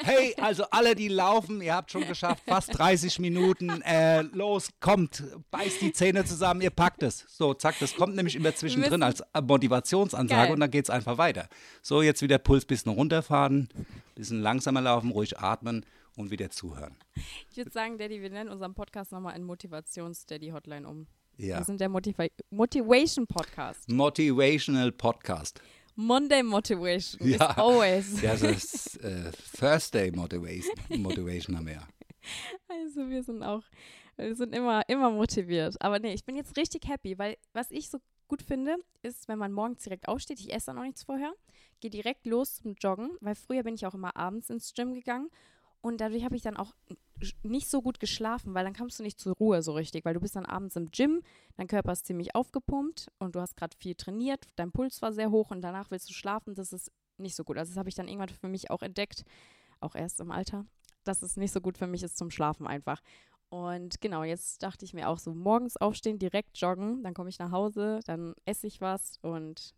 Hey, also alle, die laufen, ihr habt schon geschafft, fast 30 Minuten. Äh, los, kommt, beißt die Zähne zusammen, ihr packt es. So, zack, das kommt nämlich immer zwischendrin als Motivationsansage Geil. und dann geht es einfach weiter. So, jetzt wieder Puls bisschen runterfahren, bisschen langsamer laufen, ruhig atmen und wieder zuhören. Ich würde sagen, Daddy, wir nennen unseren Podcast nochmal in Motivations-Daddy-Hotline um. Ja. Wir sind der Motiva Motivation-Podcast. Motivational Podcast. Monday Motivation is Ja. always. Das [LAUGHS] ist äh, Thursday Motivation, Motivation haben wir ja. Also wir sind auch, wir sind immer, immer motiviert. Aber nee, ich bin jetzt richtig happy, weil was ich so gut finde, ist, wenn man morgens direkt aufsteht, ich esse dann auch nichts vorher, gehe direkt los zum Joggen, weil früher bin ich auch immer abends ins Gym gegangen und dadurch habe ich dann auch nicht so gut geschlafen, weil dann kommst du nicht zur Ruhe so richtig, weil du bist dann abends im Gym, dein Körper ist ziemlich aufgepumpt und du hast gerade viel trainiert, dein Puls war sehr hoch und danach willst du schlafen, das ist nicht so gut. Also das habe ich dann irgendwann für mich auch entdeckt, auch erst im Alter, dass es nicht so gut für mich ist zum Schlafen einfach. Und genau, jetzt dachte ich mir auch so, morgens aufstehen, direkt joggen, dann komme ich nach Hause, dann esse ich was und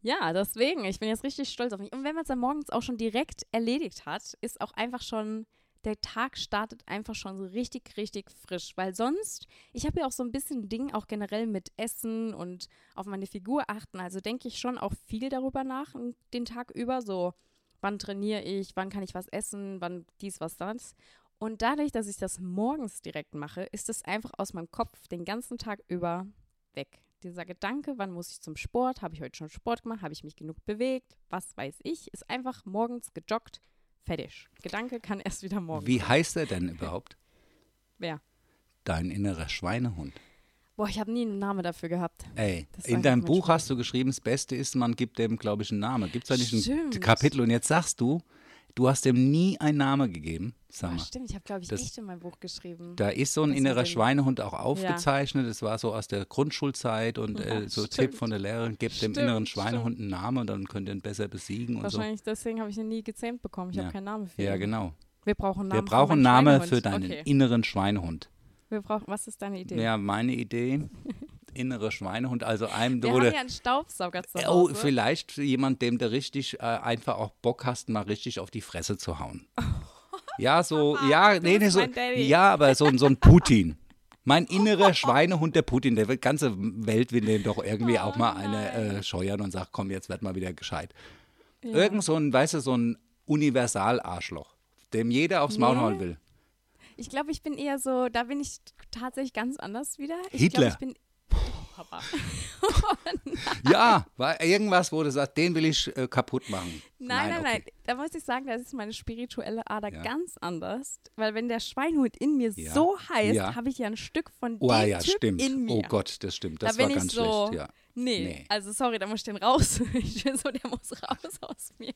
ja, deswegen, ich bin jetzt richtig stolz auf mich. Und wenn man es dann morgens auch schon direkt erledigt hat, ist auch einfach schon, der Tag startet einfach schon so richtig, richtig frisch. Weil sonst, ich habe ja auch so ein bisschen Ding auch generell mit Essen und auf meine Figur achten. Also denke ich schon auch viel darüber nach den Tag über. So, wann trainiere ich, wann kann ich was essen, wann dies, was das. Und dadurch, dass ich das morgens direkt mache, ist es einfach aus meinem Kopf den ganzen Tag über weg. Dieser Gedanke, wann muss ich zum Sport? Habe ich heute schon Sport gemacht? Habe ich mich genug bewegt? Was weiß ich? Ist einfach morgens gejoggt, fertig. Gedanke kann erst wieder morgen. Wie heißt er denn überhaupt? [LAUGHS] Wer? Dein innerer Schweinehund. Boah, ich habe nie einen Namen dafür gehabt. Ey, Das in deinem Buch manchmal. hast du geschrieben, das Beste ist, man gibt dem, glaube ich, einen Namen. Gibt es da nicht ein Stimmt. Kapitel? Und jetzt sagst du, du hast dem nie einen Namen gegeben. Sag Oh, mal. stimmt, ich habe, glaube ich, Das- echt in meinem Buch geschrieben. Da ist so ein Das innerer Schweinehund auch aufgezeichnet. Das war so aus der Grundschulzeit und äh, so stimmt. Tipp von der Lehrerin, gebt dem Stimmt, inneren stimmt. Schweinehund einen Namen und dann könnt ihr ihn besser besiegen und so. Wahrscheinlich deswegen habe ich ihn nie gezähmt bekommen. Ich Ja. habe keinen Namen für Ja, ihn. genau. Wir brauchen einen Wir Namen brauchen einen Namen für deinen Okay. inneren Schweinehund. Wir brauchen, was ist deine Idee? Ja, meine Idee, [LAUGHS] innere Schweinehund, also einem, haben du, ja einen Staubsauger zu Oh, Hause. vielleicht jemand, dem du richtig äh, einfach auch Bock hast, mal richtig auf die Fresse zu hauen. [LAUGHS] Ja, so, Papa, ja, nee, nee, so, ja, aber so, so ein Putin. Mein [LAUGHS] innerer Schweinehund, der Putin, der ganze Welt will den doch irgendwie Oh, auch mal eine äh, scheuern und sagt, komm, jetzt werd mal wieder gescheit. Ja. Irgend so ein, weißt du, so ein Universal-Arschloch, dem jeder aufs Maul Nee. hauen will. Ich glaube, ich bin eher so, da bin ich tatsächlich ganz anders wieder. Ich Hitler. Glaub, ich bin, oh. [LAUGHS] Ja, war irgendwas, wo du sagst, den will ich äh, kaputt machen. Nein, nein, nein, okay. Da muss ich sagen, da ist meine spirituelle Ader Ja. ganz anders. Weil wenn der Schweinhut in mir Ja. so heißt, Ja. habe ich ja ein Stück von Oh dem ja, Typ stimmt. in mir. Oh Gott, das stimmt. Das da war ganz so, schlecht, ja. Nee, Nee. also sorry, da muss ich den raus. [LAUGHS] Ich bin so, der muss raus aus mir.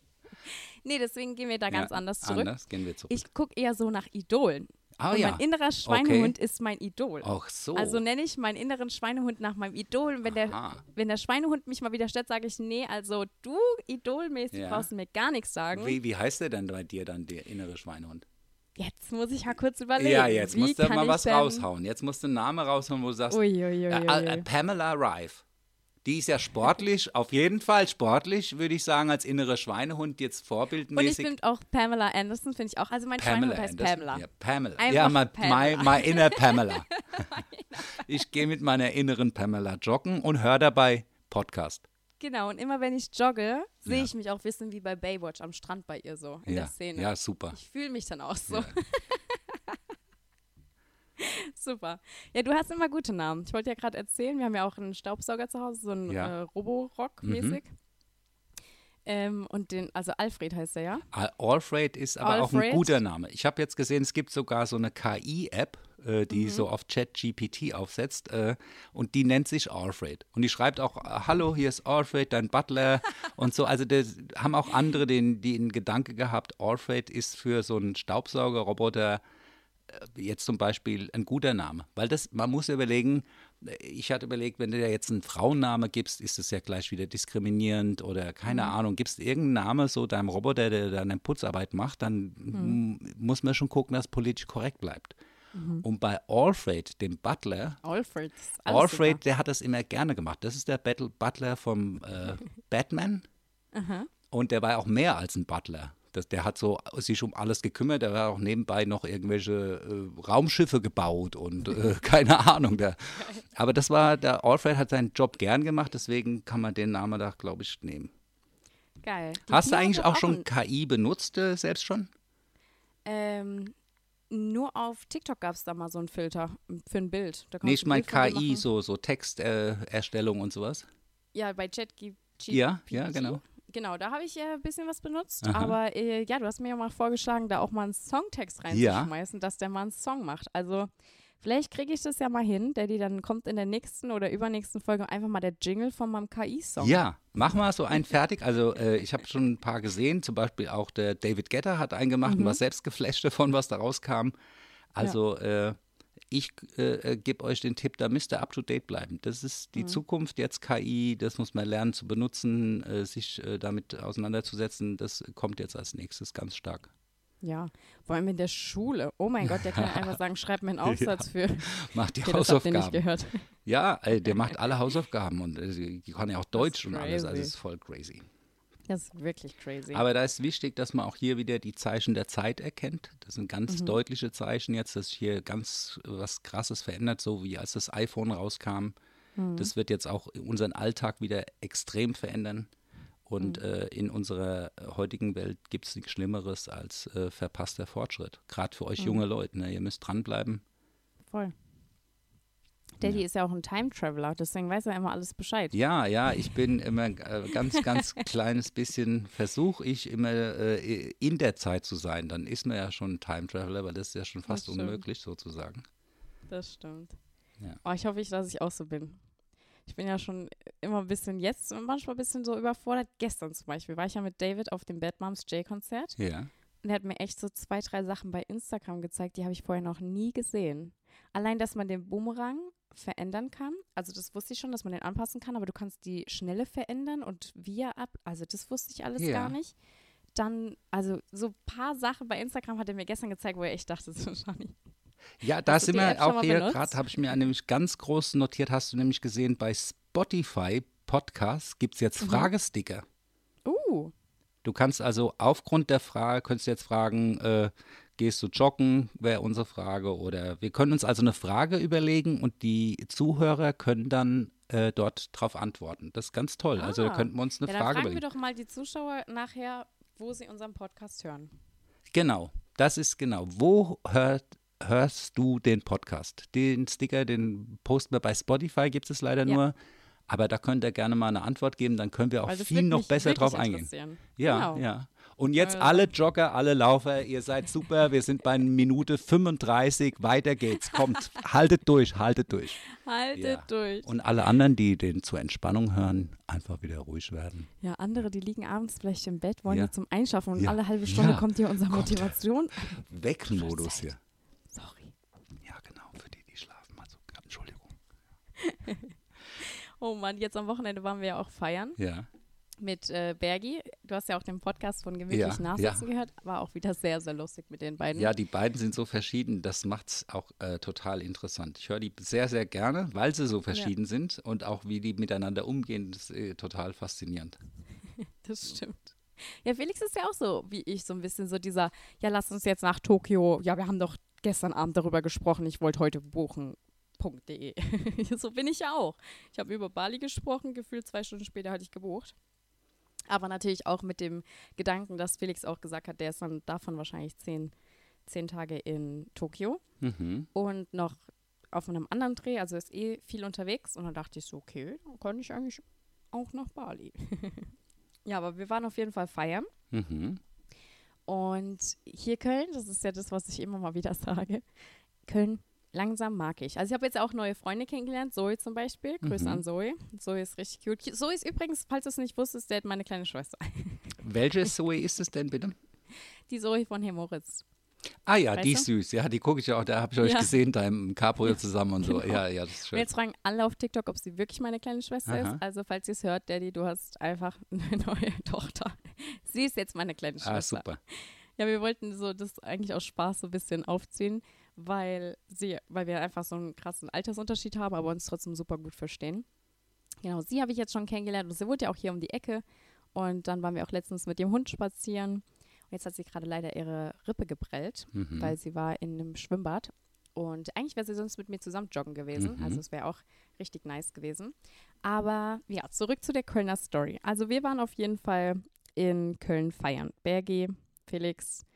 Nee, deswegen gehen wir da ganz anders zurück. Anders gehen wir zurück. Ich gucke eher so nach Idolen. Ah ja. mein innerer Schweinehund ist mein Idol. Ach so. Also nenne ich meinen inneren Schweinehund nach meinem Idol. Und wenn der, wenn der Schweinehund mich mal wieder stört, sage ich, nee, also du idolmäßig Ja. brauchst du mir gar nichts sagen. wie, wie heißt der denn bei dir dann, der innere Schweinehund? Jetzt muss ich mal kurz überlegen. ja, jetzt musst du mal was raushauen. Jetzt musst du einen Namen raushauen, wo du sagst, Ui, ui, ui, äh, äh. Pamela Rife. Die ist ja sportlich, auf jeden Fall sportlich, würde ich sagen, als innere Schweinehund jetzt Und ich vorbildmäßig. finde auch Pamela Anderson, finde ich auch. Also mein Pamela Schweinehund heißt Anderson. Pamela. Ja, Pamela. Einfach ja, my, Pamela. My, my inner Pamela. [LAUGHS] ich gehe mit meiner inneren Pamela joggen und höre dabei Podcast. Genau, und immer wenn ich jogge, sehe Ja. ich mich auch wissen wie bei Baywatch am Strand bei ihr so, in ja, der Szene. ja, super. Ich fühle mich dann auch so. Ja. [LAUGHS] Super. Ja, du hast immer gute Namen. Ich wollte ja gerade erzählen, wir haben ja auch einen Staubsauger zu Hause, so einen Ja. Mhm. äh, Roborock-mäßig. Ähm, und den, also Alfred heißt er ja. Al- Alfred ist aber auch ein Alfred? guter Name. Ich habe jetzt gesehen, es gibt sogar so eine KI-App, äh, die Mhm. so auf ChatGPT aufsetzt äh, und die nennt sich Alfred. Und die schreibt auch, äh, hallo, hier ist Alfred, dein Butler [LAUGHS] und so. Also das haben auch andere den, die in Gedanke gehabt, Alfred ist für so einen Staubsaugerroboter jetzt zum Beispiel ein guter Name. Weil das, man muss überlegen, äh, ich hatte überlegt, wenn du dir jetzt einen Frauenname gibst, ist es ja gleich wieder diskriminierend oder keine Ahnung, gibst irgendeinen Namen so deinem Roboter, der deine Putzarbeit macht, dann m- muss man schon gucken, dass es politisch korrekt bleibt. Und bei Alfred, dem Butler, Alfred. Alfred, super. der hat das immer gerne gemacht. Das ist der Battle Butler vom äh, [LAUGHS] Batman. Und der war auch mehr als ein Butler. Das, der hat so sich um alles gekümmert. Der hat auch nebenbei noch irgendwelche äh, Raumschiffe gebaut und äh, [LAUGHS] keine Ahnung. Der, aber das war, der Alfred hat seinen Job gern gemacht, deswegen kann man den Namen da, glaube ich, nehmen. Geil. Die Hast du eigentlich auch schon KI benutzt, äh, selbst schon? Ähm, nur auf TikTok gab es da mal so einen Filter für ein Bild. Da Nee, ich meine KI, so, so Texterstellung äh, und sowas. Ja, bei ChatGPT. Ja, ja, genau. Genau, da habe ich äh, ein bisschen was benutzt. Aha. Aber äh, ja, du hast mir ja mal vorgeschlagen, da auch mal einen Songtext reinzuschmeißen, dass der mal einen Song macht. Also vielleicht kriege ich das ja mal hin, der die dann kommt in der nächsten oder übernächsten Folge einfach mal der Jingle von meinem KI-Song. Ja, mach mal so einen fertig. Also äh, ich habe schon ein paar gesehen, zum Beispiel auch der David Getter hat einen gemacht Mhm. und war selbst geflasht davon, was da rauskam. Also äh, ich äh, äh, gebe euch den Tipp, da müsst ihr up-to-date bleiben. Das ist Mhm. die Zukunft jetzt KI, das muss man lernen zu benutzen, äh, sich äh, damit auseinanderzusetzen. Das kommt jetzt als nächstes ganz stark. Ja, vor allem in der Schule. Oh mein Gott, der kann ja einfach [LAUGHS] sagen, schreib mir einen Aufsatz für. Macht die [LAUGHS] Okay, das habt ihr nicht Hausaufgaben. gehört. Ja, der macht alle Hausaufgaben und äh, die kann ja auch Deutsch und alles. Also ist voll crazy. Das ist wirklich crazy. Aber da ist wichtig, dass man auch hier wieder die Zeichen der Zeit erkennt. Das sind ganz Mhm. deutliche Zeichen jetzt, dass sich hier ganz was Krasses verändert, so wie als das iPhone rauskam. Mhm. Das wird jetzt auch unseren Alltag wieder extrem verändern. Und Mhm. äh, in unserer heutigen Welt gibt es nichts Schlimmeres als äh, verpasster Fortschritt. Gerade für euch Mhm. junge Leute. Ne? Ihr müsst dranbleiben. Voll. Daddy ist ja auch ein Time Traveler, deswegen weiß er immer alles Bescheid. Ja, ja, ich bin immer äh, ganz, ganz [LAUGHS] kleines bisschen, versuche ich immer äh, in der Zeit zu sein. Dann ist man ja schon ein Time Traveler, weil das ist ja schon fast unmöglich sozusagen. Das stimmt. Ja. Oh, ich hoffe, dass ich auch so bin. Ich bin ja schon immer ein bisschen jetzt, manchmal ein bisschen so überfordert. Gestern zum Beispiel war ich ja mit David auf dem Bad Moms J-Konzert. Ja. Und er hat mir echt so zwei, drei Sachen bei Instagram gezeigt, die habe ich vorher noch nie gesehen. Allein, dass man den Boomerang verändern kann. Also das wusste ich schon, dass man den anpassen kann, aber du kannst die Schnelle verändern und wie er ab. Also das wusste ich alles Ja. gar nicht. Dann, also so ein paar Sachen bei Instagram hat er mir gestern gezeigt, wo er echt dachte, [LAUGHS] so Johnny. Ja, da sind wir auch hier gerade, habe ich mir nämlich ganz groß notiert, hast du nämlich gesehen, bei Spotify Podcast gibt es jetzt Mhm. Fragesticker. Uh, Du kannst also aufgrund der Frage, könntest du jetzt fragen, äh, gehst du joggen, wäre unsere Frage. Oder wir können uns also eine Frage überlegen und die Zuhörer können dann äh, dort drauf antworten. Das ist ganz toll. Also da Ah. könnten wir uns eine ja, dann Frage fragen wir überlegen. doch mal die Zuschauer nachher, wo sie unseren Podcast hören. Genau, das ist genau. Wo hört, hörst du den Podcast? Den Sticker, den posten wir bei Spotify, gibt es leider Ja. nur. Aber da könnt ihr gerne mal eine Antwort geben, dann können wir auch viel noch besser drauf eingehen. Ja, Genau. ja. Und jetzt alle Jogger, alle Laufer, ihr seid super, wir sind bei Minute 35, weiter geht's. Kommt, haltet durch, haltet durch. Haltet Ja. durch. Und alle anderen, die den zur Entspannung hören, einfach wieder ruhig werden. Ja, andere, die liegen abends vielleicht im Bett, wollen Ja. zum Einschaffen und Ja. alle halbe Stunde Ja. kommt hier unsere. Motivation. Weckenmodus hier. Sorry. Ja, genau, für die, die schlafen. Also, Entschuldigung. [LAUGHS] Oh Mann, jetzt am Wochenende waren wir ja auch feiern Ja. Mit äh, Bergi. Du hast ja auch den Podcast von Gemütlich Ja, Nachsitzen ja. gehört. War auch wieder sehr, sehr lustig mit den beiden. Ja, die beiden sind so verschieden, das macht es auch äh, total interessant. Ich höre die sehr, sehr gerne, weil sie so verschieden sind und auch wie die miteinander umgehen, das ist äh, total faszinierend. [LAUGHS] Das stimmt. Ja, Felix ist ja auch so wie ich, so ein bisschen so dieser, ja, lass uns jetzt nach Tokio. Ja, wir haben doch gestern Abend darüber gesprochen, ich wollte heute buchen. .de. [LAUGHS] so bin ich ja auch. Ich habe über Bali gesprochen, gefühlt zwei Stunden später hatte ich gebucht. Aber natürlich auch mit dem Gedanken, dass Felix auch gesagt hat, der ist dann davon wahrscheinlich zehn, zehn Tage in Tokio Mhm. und noch auf einem anderen Dreh, also ist eh viel unterwegs. Und dann dachte ich so, okay, dann kann ich eigentlich auch nach Bali. [LAUGHS] ja, aber wir waren auf jeden Fall feiern. Mhm. Und hier Köln, das ist ja das, was ich immer mal wieder [LAUGHS] sage, Köln langsam mag ich. Also ich habe jetzt auch neue Freunde kennengelernt, Zoe zum Beispiel. Grüße Mhm. an Zoe. Zoe ist richtig cute. Zoe ist übrigens, falls du es nicht wusstest, der hat meine kleine Schwester. [LAUGHS] Welche Zoe ist es denn bitte? Die Zoe von Herr Moritz. Ah ja, Weißt die ist süß. Ja, die gucke ich auch. Da habe ich euch Ja. gesehen, da im Cabrio [LAUGHS] zusammen und so. Genau. Ja, ja, das ist schön. jetzt fragen alle auf TikTok, ob sie wirklich meine kleine Schwester Aha. ist. Also falls ihr es hört, Daddy, du hast einfach [LAUGHS] eine neue Tochter. Sie ist jetzt meine kleine Schwester. Ah, super. Ja, wir wollten so das eigentlich aus Spaß so ein bisschen aufziehen, weil sie, weil wir einfach so einen krassen Altersunterschied haben, aber uns trotzdem super gut verstehen. Genau, sie habe ich jetzt schon kennengelernt und sie wohnt ja auch hier um die Ecke. Und dann waren wir auch letztens mit dem Hund spazieren. Und jetzt hat sie gerade leider ihre Rippe geprellt, Mhm. weil sie war in einem Schwimmbad. Und eigentlich wäre sie sonst mit mir zusammen joggen gewesen. Mhm. Also es wäre auch richtig nice gewesen. Aber ja, zurück zu der Kölner Story. Also wir waren auf jeden Fall in Köln feiern. Bergi, Felix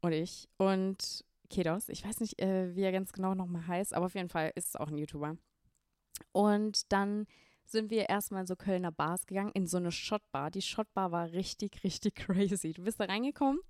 und ich. Und Kedos, ich weiß nicht, äh, wie er ganz genau nochmal heißt, aber auf jeden Fall ist es auch ein YouTuber. Und dann sind wir erstmal in so Kölner Bars gegangen, in so eine Shotbar. Die Shotbar war richtig, richtig [LAUGHS] crazy. Du bist da reingekommen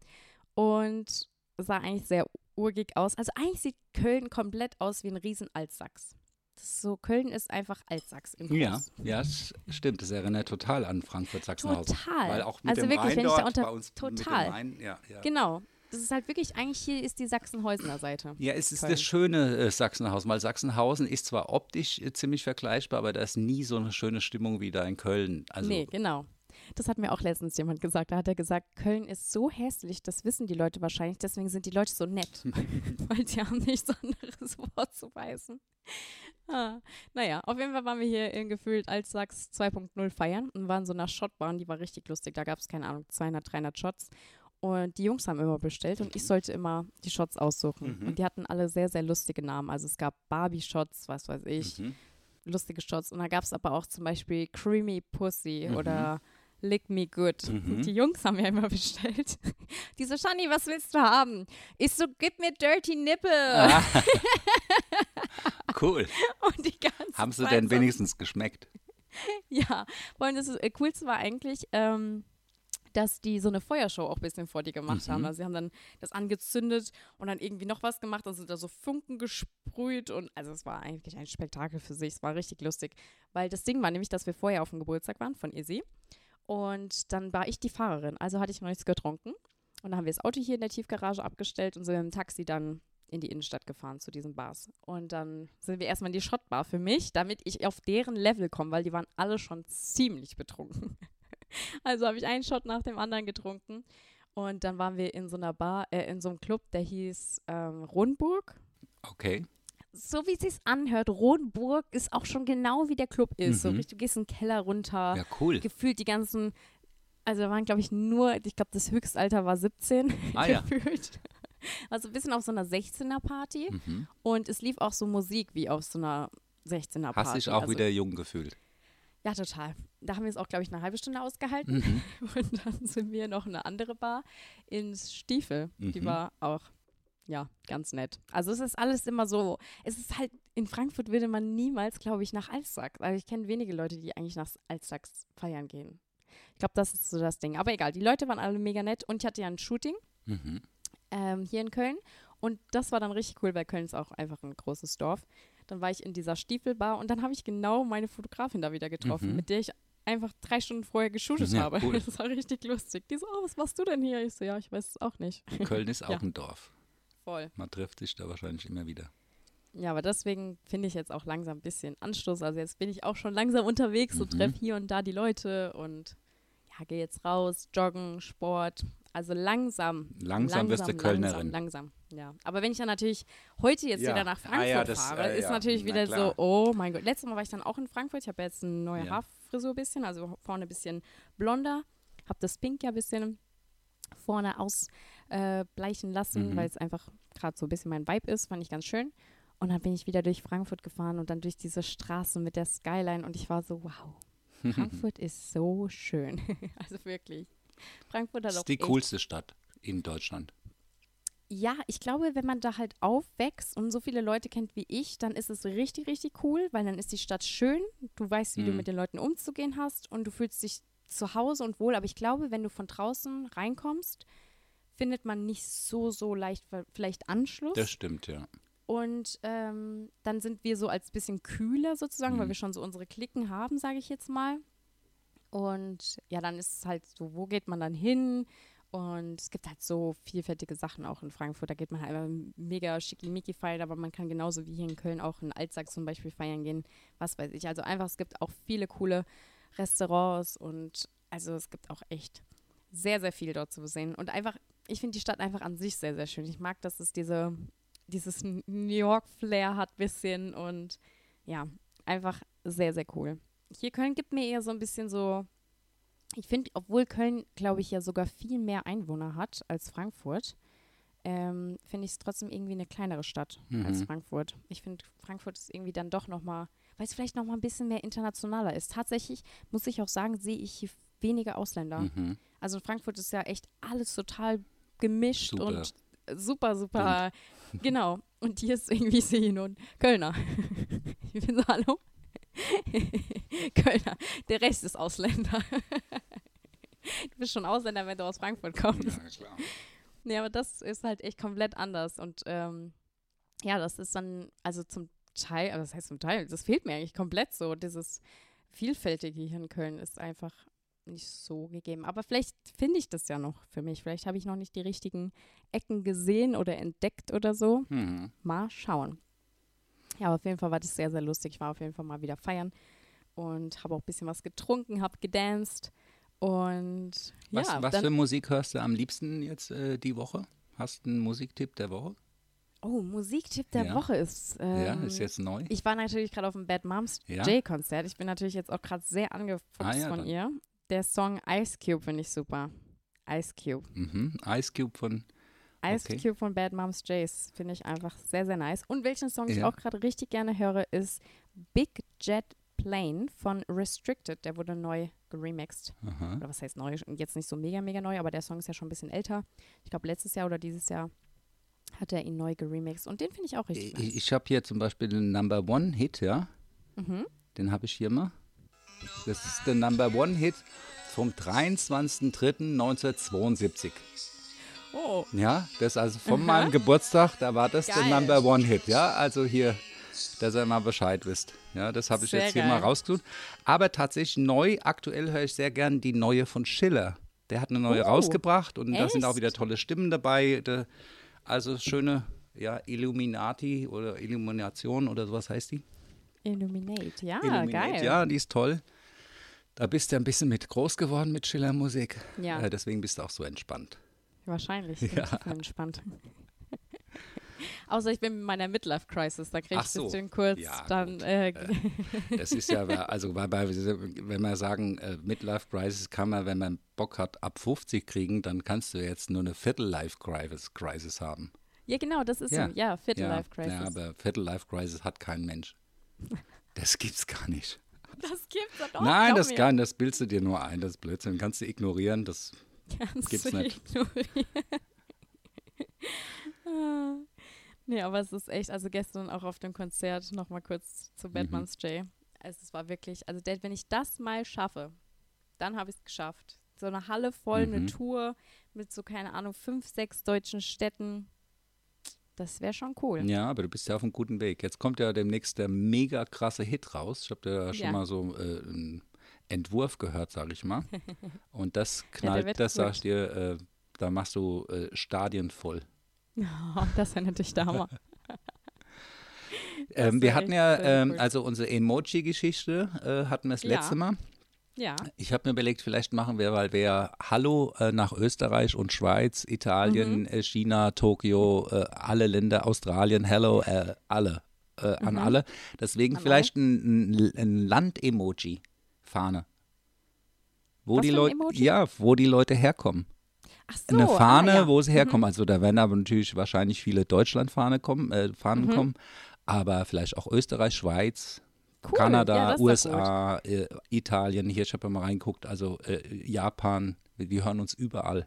und sah eigentlich sehr urgig aus. Also eigentlich sieht Köln komplett aus wie ein riesen Altsachs. So, Köln ist einfach Altsachs im Ja, Groß. ja, das stimmt. Das erinnert total an Frankfurt-Sachsenhausen. Total. Weil auch mit Also dem wirklich, Rhein wenn ich da unter- total. Rhein, ja, ja. Genau. Das ist halt wirklich, eigentlich hier ist die Sachsenhäusener Seite. Ja, es ist Köln. das schöne äh, Sachsenhausen, weil Sachsenhausen ist zwar optisch äh, ziemlich vergleichbar, aber da ist nie so eine schöne Stimmung wie da in Köln. Also, nee, genau. Das hat mir auch letztens jemand gesagt. Da hat er gesagt, Köln ist so hässlich, das wissen die Leute wahrscheinlich, deswegen sind die Leute so nett. [LAUGHS] weil sie haben nichts anderes [LAUGHS] vorzuweisen. Ah, naja, auf jeden Fall waren wir hier in gefühlt Altsachs 2.0 feiern und waren so einer Shotbahn, die war richtig lustig. Da gab es, keine Ahnung, 200, 300 Shots. Und die Jungs haben immer bestellt und ich sollte immer die Shots aussuchen. Mhm. Und die hatten alle sehr, sehr lustige Namen. Also es gab Barbie-Shots, was weiß ich, mhm. lustige Shots. Und da gab es aber auch zum Beispiel Creamy Pussy Mhm. oder Lick Me Good. Mhm. Die Jungs haben ja immer [LAUGHS] bestellt. Die so, Shani, was willst du haben? Ich so, gib mir Dirty Nipple. Ah. [LAUGHS] cool. Und die ganze Haben sie denn wenigstens geschmeckt? [LAUGHS] Ja, und das äh, Coolste war eigentlich, ähm, dass die so eine Feuershow auch ein bisschen vor dir gemacht Mhm. haben. Also sie haben dann das angezündet und dann irgendwie noch was gemacht, also da so Funken gesprüht und also es war eigentlich ein Spektakel für sich. Es war richtig lustig, weil das Ding war nämlich, dass wir vorher auf dem Geburtstag waren von Izzy und dann war ich die Fahrerin, also hatte ich noch nichts getrunken und dann haben wir das Auto hier in der Tiefgarage abgestellt und sind im Taxi dann in die Innenstadt gefahren zu diesen Bars. Und dann sind wir erstmal in die Shotbar für mich, damit ich auf deren Level komme, weil die waren alle schon ziemlich betrunken. Also habe ich einen Shot nach dem anderen getrunken. Und dann waren wir in so einer Bar, äh, in so einem Club, der hieß ähm, Rundburg. Okay. So wie es sich anhört, Rundburg ist auch schon genau wie der Club ist. So Mhm. richtig, du gehst in den Keller runter, Ja, cool. gefühlt die ganzen, also da waren glaube ich nur, ich glaube das Höchstalter war 17 Ah, ja. gefühlt. [LAUGHS] Also ein bisschen auf so einer 16er Party. Mhm. Und es lief auch so Musik wie auf so einer 16er Party. Hast dich auch also, wieder jung gefühlt. Ja, total. Da haben wir es auch, glaube ich, eine halbe Stunde ausgehalten. Mhm. [LAUGHS] Und dann sind wir noch in eine andere Bar ins Stiefel. Die Mhm. war auch, ja, ganz nett. Also es ist alles immer so, es ist halt, in Frankfurt würde man niemals, glaube ich, nach Alstag. Also ich kenne wenige Leute, die eigentlich nach Alstags feiern gehen. Ich glaube, das ist so das Ding. Aber egal, die Leute waren alle mega nett und ich hatte ja ein Shooting Mhm. ähm, hier in Köln. Und das war dann richtig cool, weil Köln ist auch einfach ein großes Dorf. Dann war ich in dieser Stiefelbar und dann habe ich genau meine Fotografin da wieder getroffen, Mhm. mit der ich einfach drei Stunden vorher geshootet Ja, habe. cool. [LAUGHS] Das war richtig lustig. Die so, oh, was machst du denn hier? Ich so, ja, ich weiß es auch nicht. [LAUGHS] Köln ist auch Ja. ein Dorf. Voll. Man trifft sich da wahrscheinlich immer wieder. Ja, aber deswegen finde ich jetzt auch langsam ein bisschen Anstoß. Also jetzt bin ich auch schon langsam unterwegs und Mhm. treffe hier und da die Leute und ja, gehe jetzt raus, joggen, Sport. Also langsam. Langsam wirst du Kölnerin. Langsam, langsam, ja. Aber wenn ich dann natürlich heute jetzt Ja. wieder nach Ah Frankfurt ja, das, fahre, äh, ist ja, natürlich na wieder klar. so, oh mein Gott. Letztes Mal war ich dann auch in Frankfurt. Ich habe jetzt eine neue Ja. Haarfrisur ein bisschen, also vorne ein bisschen blonder. Habe das Pink ja ein bisschen vorne ausbleichen lassen, Mhm. weil es einfach gerade so ein bisschen mein Vibe ist. Fand ich ganz schön. Und dann bin ich wieder durch Frankfurt gefahren und dann durch diese Straßen mit der Skyline und ich war so, wow, [LAUGHS] Frankfurt ist so schön. [LAUGHS] also wirklich. Frankfurt hat Das auch ist die echt coolste Stadt in Deutschland. ja, ich glaube, wenn man da halt aufwächst und so viele Leute kennt wie ich, dann ist es richtig, richtig cool, weil dann ist die Stadt schön. Du weißt, wie du Mhm. mit den Leuten umzugehen hast und du fühlst dich zu Hause und wohl. Aber ich glaube, wenn du von draußen reinkommst, findet man nicht so, so leicht vielleicht Anschluss. Das stimmt, ja. Und ähm, dann sind wir so als bisschen kühler sozusagen, weil Mhm. wir schon so unsere Klicken haben, sage ich jetzt mal. Und ja, dann ist es halt so, wo geht man dann hin? Und es gibt halt so vielfältige Sachen auch in Frankfurt. Da geht man halt einfach mega schickimicki feiern, aber man kann genauso wie hier in Köln auch in Altsag zum Beispiel feiern gehen. Was weiß ich. Also einfach, es gibt auch viele coole Restaurants und also es gibt auch echt sehr, sehr viel dort zu sehen. Und einfach, ich finde die Stadt einfach an sich sehr, sehr schön. Ich mag, dass es diese, dieses New York-Flair hat bisschen und ja, einfach sehr, sehr cool. Hier Köln gibt mir eher so ein bisschen so, ich finde, obwohl Köln, glaube ich, ja sogar viel mehr Einwohner hat als Frankfurt, ähm, finde ich es trotzdem irgendwie eine kleinere Stadt als Mhm. Frankfurt. Ich finde, Frankfurt ist irgendwie dann doch nochmal, weil es vielleicht nochmal ein bisschen mehr internationaler ist. Tatsächlich, muss ich auch sagen, sehe ich hier weniger Ausländer. Mhm. Also in Frankfurt ist ja echt alles total gemischt Super. und super, super, [LAUGHS] genau. Und hier ist irgendwie sehe ich nur einen Kölner. [LAUGHS] Ich bin so, hallo? [LAUGHS] Kölner. Der Rest ist Ausländer. [LAUGHS] Du bist schon Ausländer, wenn du aus Frankfurt kommst. Ja, klar. Nee, aber das ist halt echt komplett anders. Und ähm, ja, das ist dann, also zum Teil, aber das heißt zum Teil, das fehlt mir eigentlich komplett so. Dieses Vielfältige hier in Köln ist einfach nicht so gegeben. Aber vielleicht finde ich das ja noch für mich. Vielleicht habe ich noch nicht die richtigen Ecken gesehen oder entdeckt oder so. Mhm. Mal schauen. Ja, aber auf jeden Fall war das sehr, sehr lustig. Ich war auf jeden Fall mal wieder feiern und habe auch ein bisschen was getrunken, habe gedanced. Und Was, ja, was für Musik hörst du am liebsten jetzt äh, die Woche? Hast du einen Musiktipp der Woche? Oh, Musiktipp der Ja. Woche ist. Ähm, ja, ist jetzt neu. Ich war natürlich gerade auf dem Bad Moms Ja. J-Konzert. Ich bin natürlich jetzt auch gerade sehr angefuchst Ah, ja, von dann. ihr. Der Song Ice Cube finde ich super. Ice Cube. Mhm. Ice Cube von. Ice Okay. Cube von Bad Moms Jays finde ich einfach sehr, sehr nice. Und welchen Song ich Ja. auch gerade richtig gerne höre, ist Big Jet Plane von Restricted. Der wurde neu geremixed. Aha. Oder was heißt neu? Jetzt nicht so mega, mega neu, aber der Song ist ja schon ein bisschen älter. Ich glaube, letztes Jahr oder dieses Jahr hat er ihn neu geremixed. Und den finde ich auch richtig Ich, nice. ich habe hier zum Beispiel den Number One Hit, ja. Mhm. Den habe ich hier mal. Das ist der Number One Hit vom 23.03.1972. Oh. Ja, das ist also von meinem Geburtstag, da war das Geil. der Number One Hit. Ja, also hier, dass ihr mal Bescheid wisst. Ja, das habe ich Sehr jetzt hier geil. mal rausgesucht. Aber tatsächlich neu, aktuell höre ich sehr gern die neue von Schiller. Der hat eine neue Oh, rausgebracht und da sind auch echt? wieder tolle Stimmen dabei. Also schöne, ja, Illuminati oder Illumination oder sowas heißt die. Illuminate, ja, Illuminate, geil. Ja, die ist toll. Da bist du ein bisschen mit groß geworden mit Schiller-Musik. Ja. Äh, deswegen bist du auch so entspannt. Wahrscheinlich. Bin Ja. ich entspannt. [LAUGHS] Außer ich bin mit meiner Midlife-Crisis, da kriege ich so. ein bisschen kurz Ja, dann. gut. Äh, Das ist ja, also wenn wir sagen, äh, Midlife Crisis kann man, wenn man Bock hat, ab 50 kriegen, dann kannst du jetzt nur eine Viertel-Life Crisis, Crisis haben. ja, genau, das ist Ja. ja, ja Viertel ja, Life Crisis. Ja, aber Viertel-Life Crisis hat kein Mensch. Das gibt's gar nicht. das gibt's doch. Nein, glaub das kann, das bildest du dir nur ein, das ist Blödsinn. Kannst du ignorieren, das Kannst gibt's du nicht. ignorieren. [LAUGHS] Ah. nee, aber es ist echt, also gestern auch auf dem Konzert nochmal kurz Mhm. zu Batman's Jay. Also es war wirklich, also wenn ich das mal schaffe, dann habe ich es geschafft. So eine Halle voll, eine Mhm. Tour mit so, keine Ahnung, fünf, sechs deutschen Städten. Das wäre schon cool. Ja, aber du bist ja auf einem guten Weg. Jetzt kommt ja demnächst der mega krasse Hit raus. Ich habe da schon Ja. mal so äh, einen Entwurf gehört, sage ich mal. [LAUGHS] Und das knallt, wird das sag gut. ich dir, äh, da machst du äh, Stadien voll. das wäre natürlich der Hammer. Ähm, wir hatten ja, ähm, also unsere Emoji-Geschichte äh, hatten wir das Ja. letzte Mal. Ja, Ich habe mir überlegt, vielleicht machen wir, weil wir ja Hallo äh, nach Österreich und Schweiz, Italien, Mhm. äh, China, Tokio, äh, alle Länder, Australien, Hello, äh, alle, äh, an alle. Deswegen An vielleicht ein, ein, ein Land-Emoji, Fahne. Wo Was die Leute, ja, wo die Leute herkommen. ach so. Eine Fahne, ah, ja. wo sie herkommen. Also da werden aber natürlich wahrscheinlich viele Deutschland-Fahne kommen, äh, Fahnen Mhm. kommen, aber vielleicht auch Österreich, Schweiz, Cool. Kanada, ja. USA, äh, Italien, hier, ich habe mal reingeguckt, also äh, Japan, wir, hören uns überall.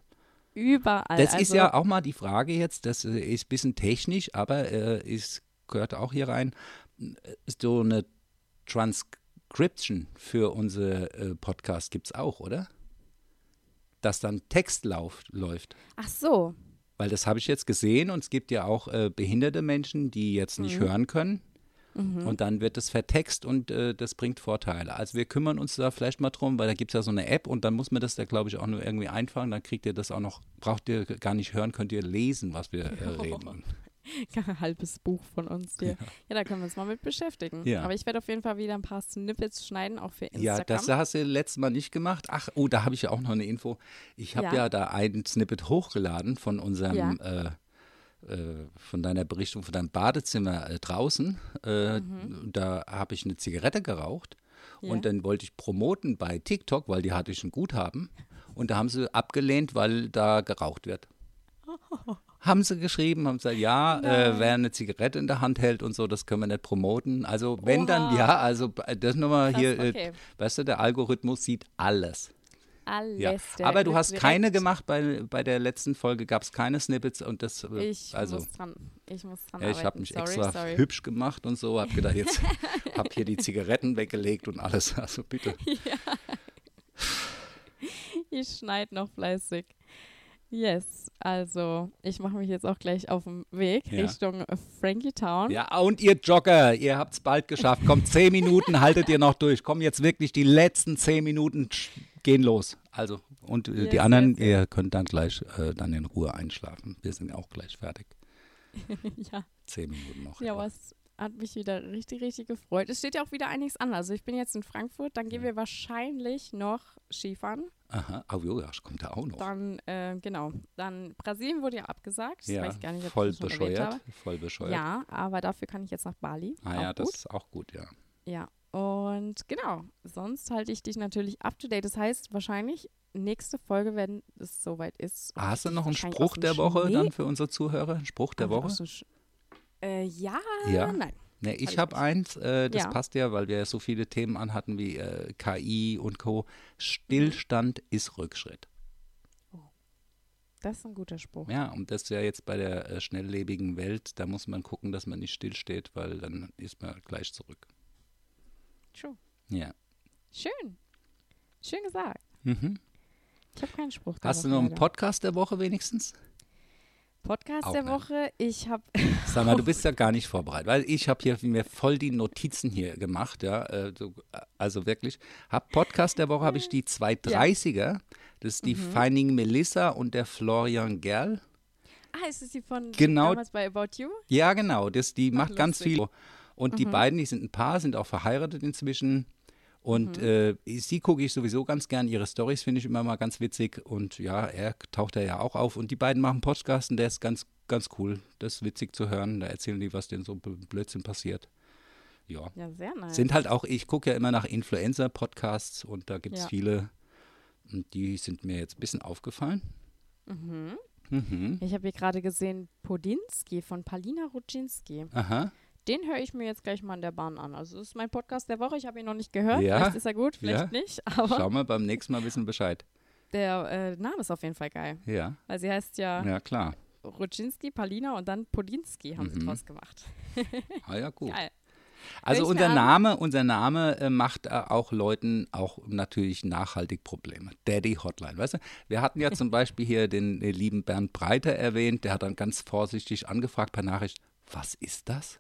Überall. Das also, ist ja auch mal die Frage jetzt, das äh, ist ein bisschen technisch, aber äh, ist, gehört auch hier rein, so eine Transcription für unsere äh, Podcast gibt es auch, oder? Dass dann Text lauf, läuft. Ach so. Weil das habe ich jetzt gesehen und es gibt ja auch äh, behinderte Menschen, die jetzt nicht hören können. Und dann wird es vertext und äh, das bringt Vorteile. Also wir kümmern uns da vielleicht mal drum, weil da gibt es ja so eine App und dann muss man das da, glaube ich, auch nur irgendwie einfangen. Dann kriegt ihr das auch noch, braucht ihr gar nicht hören, könnt ihr lesen, was wir äh, reden. [LAUGHS] Ein [LAUGHS] halbes Buch von uns hier. Ja. da können wir uns mal mit beschäftigen. Ja. Aber ich werde auf jeden Fall wieder ein paar Snippets schneiden, auch für Instagram. Ja, das hast du letztes Mal nicht gemacht. Ach, oh, da habe ich ja auch noch eine Info. Ich habe ja. Ja. da ein Snippet hochgeladen von unserem, Ja. äh, äh, von deiner Berichtung von deinem Badezimmer äh, draußen. Äh, Da habe ich eine Zigarette geraucht Ja. und dann wollte ich promoten bei TikTok, weil die hatte ich ein Guthaben. Und da haben sie abgelehnt, weil da geraucht wird. Haben sie geschrieben, haben gesagt, ja, äh, wer eine Zigarette in der Hand hält und so, das können wir nicht promoten. Also wenn dann, Oha. ja, also das nochmal hier, okay. äh, weißt du, der Algorithmus sieht alles. Alles. Ja. Aber du hast keine gemacht, bei, bei der letzten Folge gab es keine Snippets und das, äh, Ich also, muss dran. Ich muss dran ja, ich habe arbeiten. mich sorry, extra sorry. hübsch gemacht und so, habe gedacht, jetzt [LAUGHS] habe hier die Zigaretten weggelegt und alles, [LAUGHS] also bitte. Ich schneide noch fleißig. Yes, also ich mache mich jetzt auch gleich auf den Weg Ja. Richtung Frankie Town. Ja, und ihr Jogger, ihr habt es bald geschafft. Kommt, zehn Minuten [LAUGHS] haltet ihr noch durch. Kommen jetzt wirklich die letzten zehn Minuten gehen los. Also, und äh, Yes, die anderen, yes. ihr könnt dann gleich äh, dann in Ruhe einschlafen. Wir sind auch gleich fertig. [LAUGHS] ja. Zehn Minuten noch. Ja, was hat mich wieder richtig, richtig gefreut. Es steht ja auch wieder einiges an. Also ich bin jetzt in Frankfurt, dann gehen wir wahrscheinlich noch Skifahren. Aha, oh, jo, ja, kommt da auch noch. Dann, äh, genau. Dann Brasilien wurde ja abgesagt. Das ja, weiß ich gar nicht, voll das bescheuert. Voll bescheuert. Ja, aber dafür kann ich jetzt nach Bali. Ah auch ja, das gut. ist auch gut, ja. Ja, und genau, sonst halte ich dich natürlich up to date. Das heißt, wahrscheinlich nächste Folge, wenn es soweit ist. Ah, Hast du noch einen Spruch der Woche Schnee- dann für unsere Zuhörer? Ein Spruch der Woche? Sch- Äh, ja, Ja. nein. Ne, Hab ich habe eins, äh, das Ja. passt ja, weil wir ja so viele Themen anhatten wie äh, KI und Co. Stillstand ist Rückschritt. Das ist ein guter Spruch. Ja, und das ist ja jetzt bei der äh, schnelllebigen Welt, da muss man gucken, dass man nicht stillsteht, weil dann ist man gleich zurück. True. Ja. Schön. Schön gesagt. Mhm. Ich habe keinen Spruch. Hast du noch einen Podcast der Woche wenigstens? Podcast Auch der nicht. Woche. Ich habe. [LAUGHS] Sag mal, du [LAUGHS] bist ja gar nicht vorbereitet, weil ich habe hier mir voll die Notizen hier gemacht, ja. Äh, also wirklich. Hab Podcast der Woche habe ich die 230er. Ja. Das ist die mhm. Finding Melissa und der Florian Gerl. Ah, ist es die von genau, damals bei About You? Ja, genau. Das, die Ach, macht lustig. ganz viel. Und mhm. die beiden, die sind ein Paar, sind auch verheiratet inzwischen. Und mhm. äh, sie gucke ich sowieso ganz gern. Ihre Stories finde ich immer mal ganz witzig. Und ja, er taucht da ja auch auf. Und die beiden machen Podcast und der ist ganz, ganz cool. Das ist witzig zu hören. Da erzählen die, was denn so Blödsinn passiert. Ja. Ja, sehr nice. Sind halt auch, ich gucke ja immer nach Influencer-Podcasts und da gibt es ja. viele. Und die sind mir jetzt ein bisschen aufgefallen. Mhm. Mhm. Ich habe hier gerade gesehen, Podinski von Palina Rudzinski. Aha. Den höre ich mir jetzt gleich mal in der Bahn an. Also das ist mein Podcast der Woche. Ich habe ihn noch nicht gehört. Ja. Vielleicht ist er gut, vielleicht ja. nicht. Aber Schauen wir beim nächsten Mal wissen Bescheid. Der äh, Name ist auf jeden Fall geil. Ja. Weil sie heißt ja. Ja, klar. Rudzinski, Palina und dann Podinski haben mhm. sie draus gemacht. ah ja, gut. Geil. Also unser Name, unser Name äh, macht äh, auch Leuten auch natürlich nachhaltig Probleme. Daddy Hotline, weißt du? Wir hatten ja zum [LAUGHS] Beispiel hier den, den lieben Bernd Breiter erwähnt, der hat dann ganz vorsichtig angefragt per Nachricht, was ist das?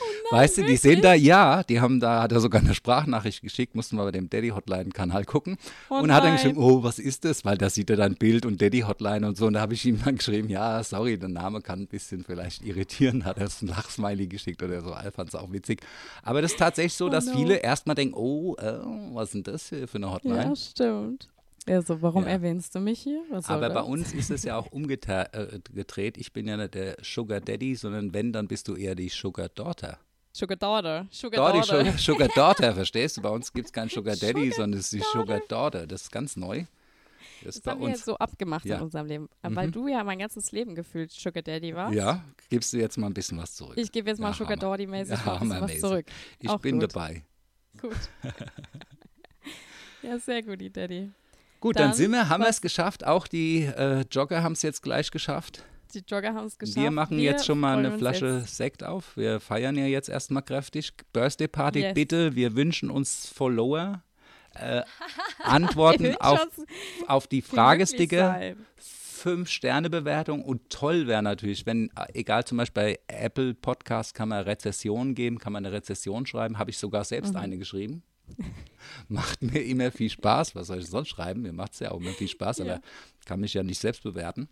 Oh nein, weißt du, die sind da, ja, die haben da, hat er sogar eine Sprachnachricht geschickt, mussten wir bei dem Daddy Hotline-Kanal gucken. Oh und nein. hat dann geschrieben, oh, was ist das? Weil da sieht er dann Bild und Daddy Hotline und so. Und da habe ich ihm dann geschrieben, ja, sorry, der Name kann ein bisschen vielleicht irritieren. Hat er ein Lachsmiley geschickt oder so. Fand es auch witzig. Aber das ist tatsächlich so, oh dass no. viele erstmal dengen, oh, äh, was ist denn das hier für eine Hotline? Ja, stimmt. Ja, so, warum ja. erwähnst du mich hier? Aber bei uns ist es ja auch [LAUGHS] umgedreht. Äh, ich bin ja nicht der Sugar Daddy, sondern wenn, dann bist du eher die Sugar Daughter. Sugar Daughter. Sugar Daughter. Sugar, Sugar [LAUGHS] Daughter, verstehst du? Bei uns gibt es keinen Sugar Daddy, Sugar sondern es ist die Sugar Daughter. Das ist ganz neu. Das, das haben uns. wir jetzt so abgemacht ja. in unserem Leben. Mhm. Weil du ja mein ganzes Leben gefühlt Sugar Daddy warst. Ja, gibst du jetzt mal ein bisschen was zurück. Ich gebe jetzt mal ja, Sugar Daddy-mäßig ja, was zurück. Ich Auch bin gut. dabei. Gut. [LAUGHS] ja, sehr gut, die Daddy. Gut, dann, dann sind wir, haben wir es geschafft. Auch die äh, Jogger haben es jetzt gleich geschafft. Die Jogger haben es geschafft. Wir machen wir jetzt schon mal eine Flasche Sekt auf. Wir feiern ja jetzt erstmal kräftig. Birthday Party, yes. bitte. Wir wünschen uns Follower. Äh, [LAUGHS] Antworten auf, auf die Fragesticker. Fünf-Sterne-Bewertung und toll wäre natürlich, wenn, äh, egal zum Beispiel bei Apple Podcast kann man Rezessionen geben, kann man eine Rezession schreiben, habe ich sogar selbst mhm. eine geschrieben. [LAUGHS] macht mir immer viel Spaß. Was soll ich sonst schreiben? Mir macht es ja auch immer viel Spaß, ja. aber kann mich ja nicht selbst bewerten.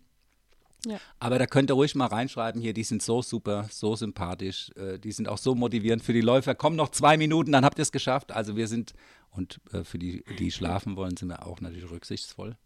Ja. Aber da könnt ihr ruhig mal reinschreiben hier, die sind so super, so sympathisch, äh, die sind auch so motivierend für die Läufer. Kommen noch zwei Minuten, dann habt ihr es geschafft. Also wir sind, und äh, für die, die schlafen wollen, sind wir auch natürlich rücksichtsvoll.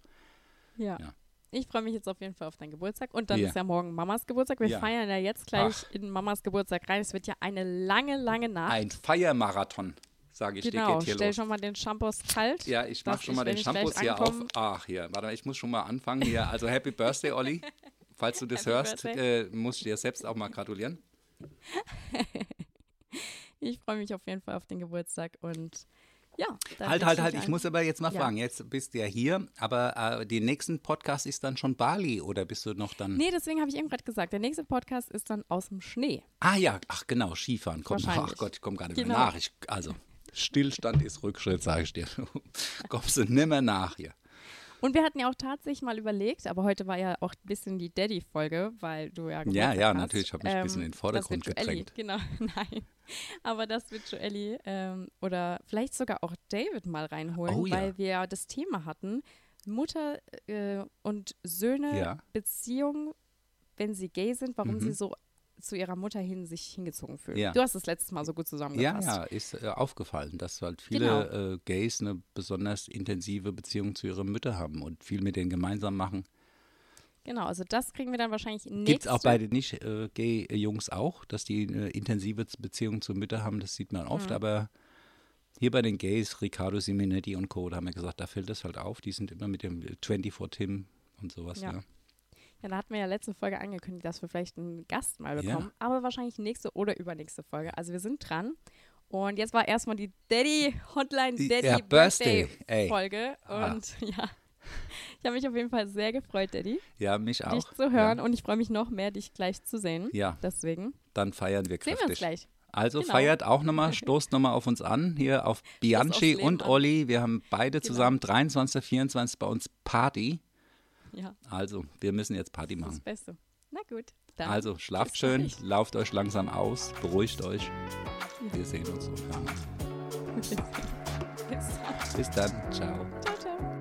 Ja. ja. Ich freue mich jetzt auf jeden Fall auf deinen Geburtstag. Und dann ja. ist ja morgen Mamas Geburtstag. Wir ja. feiern ja jetzt gleich Ach. in Mamas Geburtstag rein. Es wird ja eine lange, lange Nacht. Ein Feiermarathon sage ich genau, dir, geht stell schon mal den Shampoos kalt. Ja, ich mache schon mal den Shampoos hier auf. Ach, hier, warte, ich muss schon mal anfangen hier. Also Happy Birthday, Olli. [LAUGHS] Falls du das Happy hörst, äh, musst du dir selbst auch mal gratulieren. [LAUGHS] ich freue mich auf jeden Fall auf den Geburtstag und ja. Halt, halt, halt, ich muss aber jetzt mal ja. fragen. Jetzt bist du ja hier, aber äh, der nächste Podcast ist dann schon Bali oder bist du noch dann? Nee, deswegen habe ich eben gerade gesagt, der nächste Podcast ist dann aus dem Schnee. Ah ja, ach genau, Skifahren. Komm, ach Gott, ich komme gar nicht genau. mehr nach. Ich, also, Stillstand ist Rückschritt, sage ich dir. [LAUGHS] Kommst du nimmer nach hier. Und wir hatten ja auch tatsächlich mal überlegt, aber heute war ja auch ein bisschen die Daddy-Folge, weil du ja Ja, ja, hast. natürlich, habe ich ein bisschen ähm, in den Vordergrund gedrängt. Genau, [LAUGHS] nein. Aber das wird Joelli ähm, oder vielleicht sogar auch David mal reinholen, oh, ja. weil wir ja das Thema hatten, Mutter äh, und Söhne, ja. Beziehung, wenn sie gay sind, warum mhm. sie so zu ihrer Mutter hin sich hingezogen fühlen. Ja. Du hast es letztes Mal so gut zusammengefasst. Ja, ja, ist äh, aufgefallen, dass halt viele genau. äh, Gays eine besonders intensive Beziehung zu ihrer Mütter haben und viel mit denen gemeinsam machen. Genau, also das kriegen wir dann wahrscheinlich nächste Gibt es auch bei den nicht-Gay-Jungs äh, auch, dass die eine intensive Beziehung zur Mütter haben, das sieht man oft, mhm. aber hier bei den Gays, Riccardo Siminetti und Co., da haben wir gesagt, da fällt das halt auf, die sind immer mit dem 24 Tim und sowas, ja. ja. Ja, da hatten wir ja letzte Folge angekündigt, dass wir vielleicht einen Gast mal bekommen, ja. aber wahrscheinlich nächste oder übernächste Folge. Also wir sind dran. Und jetzt war erstmal die Daddy Hotline Daddy ja, Birthday, Birthday Folge. Ah. Und [LAUGHS] ja, ich habe mich auf jeden Fall sehr gefreut, Daddy. Ja, mich auch. Dich zu hören ja. und ich freue mich noch mehr, dich gleich zu sehen. Ja. Deswegen. Dann feiern wir kräftig. Sehen wir uns gleich. Also Genau. feiert auch nochmal, [LAUGHS] stoßt nochmal auf uns an, hier auf Bianchi und an. Olli. Wir haben beide Genau. zusammen 23. 24. bei uns Party. Ja, Also, wir müssen jetzt Party das machen. Beste. Na gut. Dann Also, schlaft schön, gleich. lauft euch langsam aus, beruhigt euch. Wir sehen uns und hören uns. Bis dann. Bis dann, ciao. Ciao, ciao.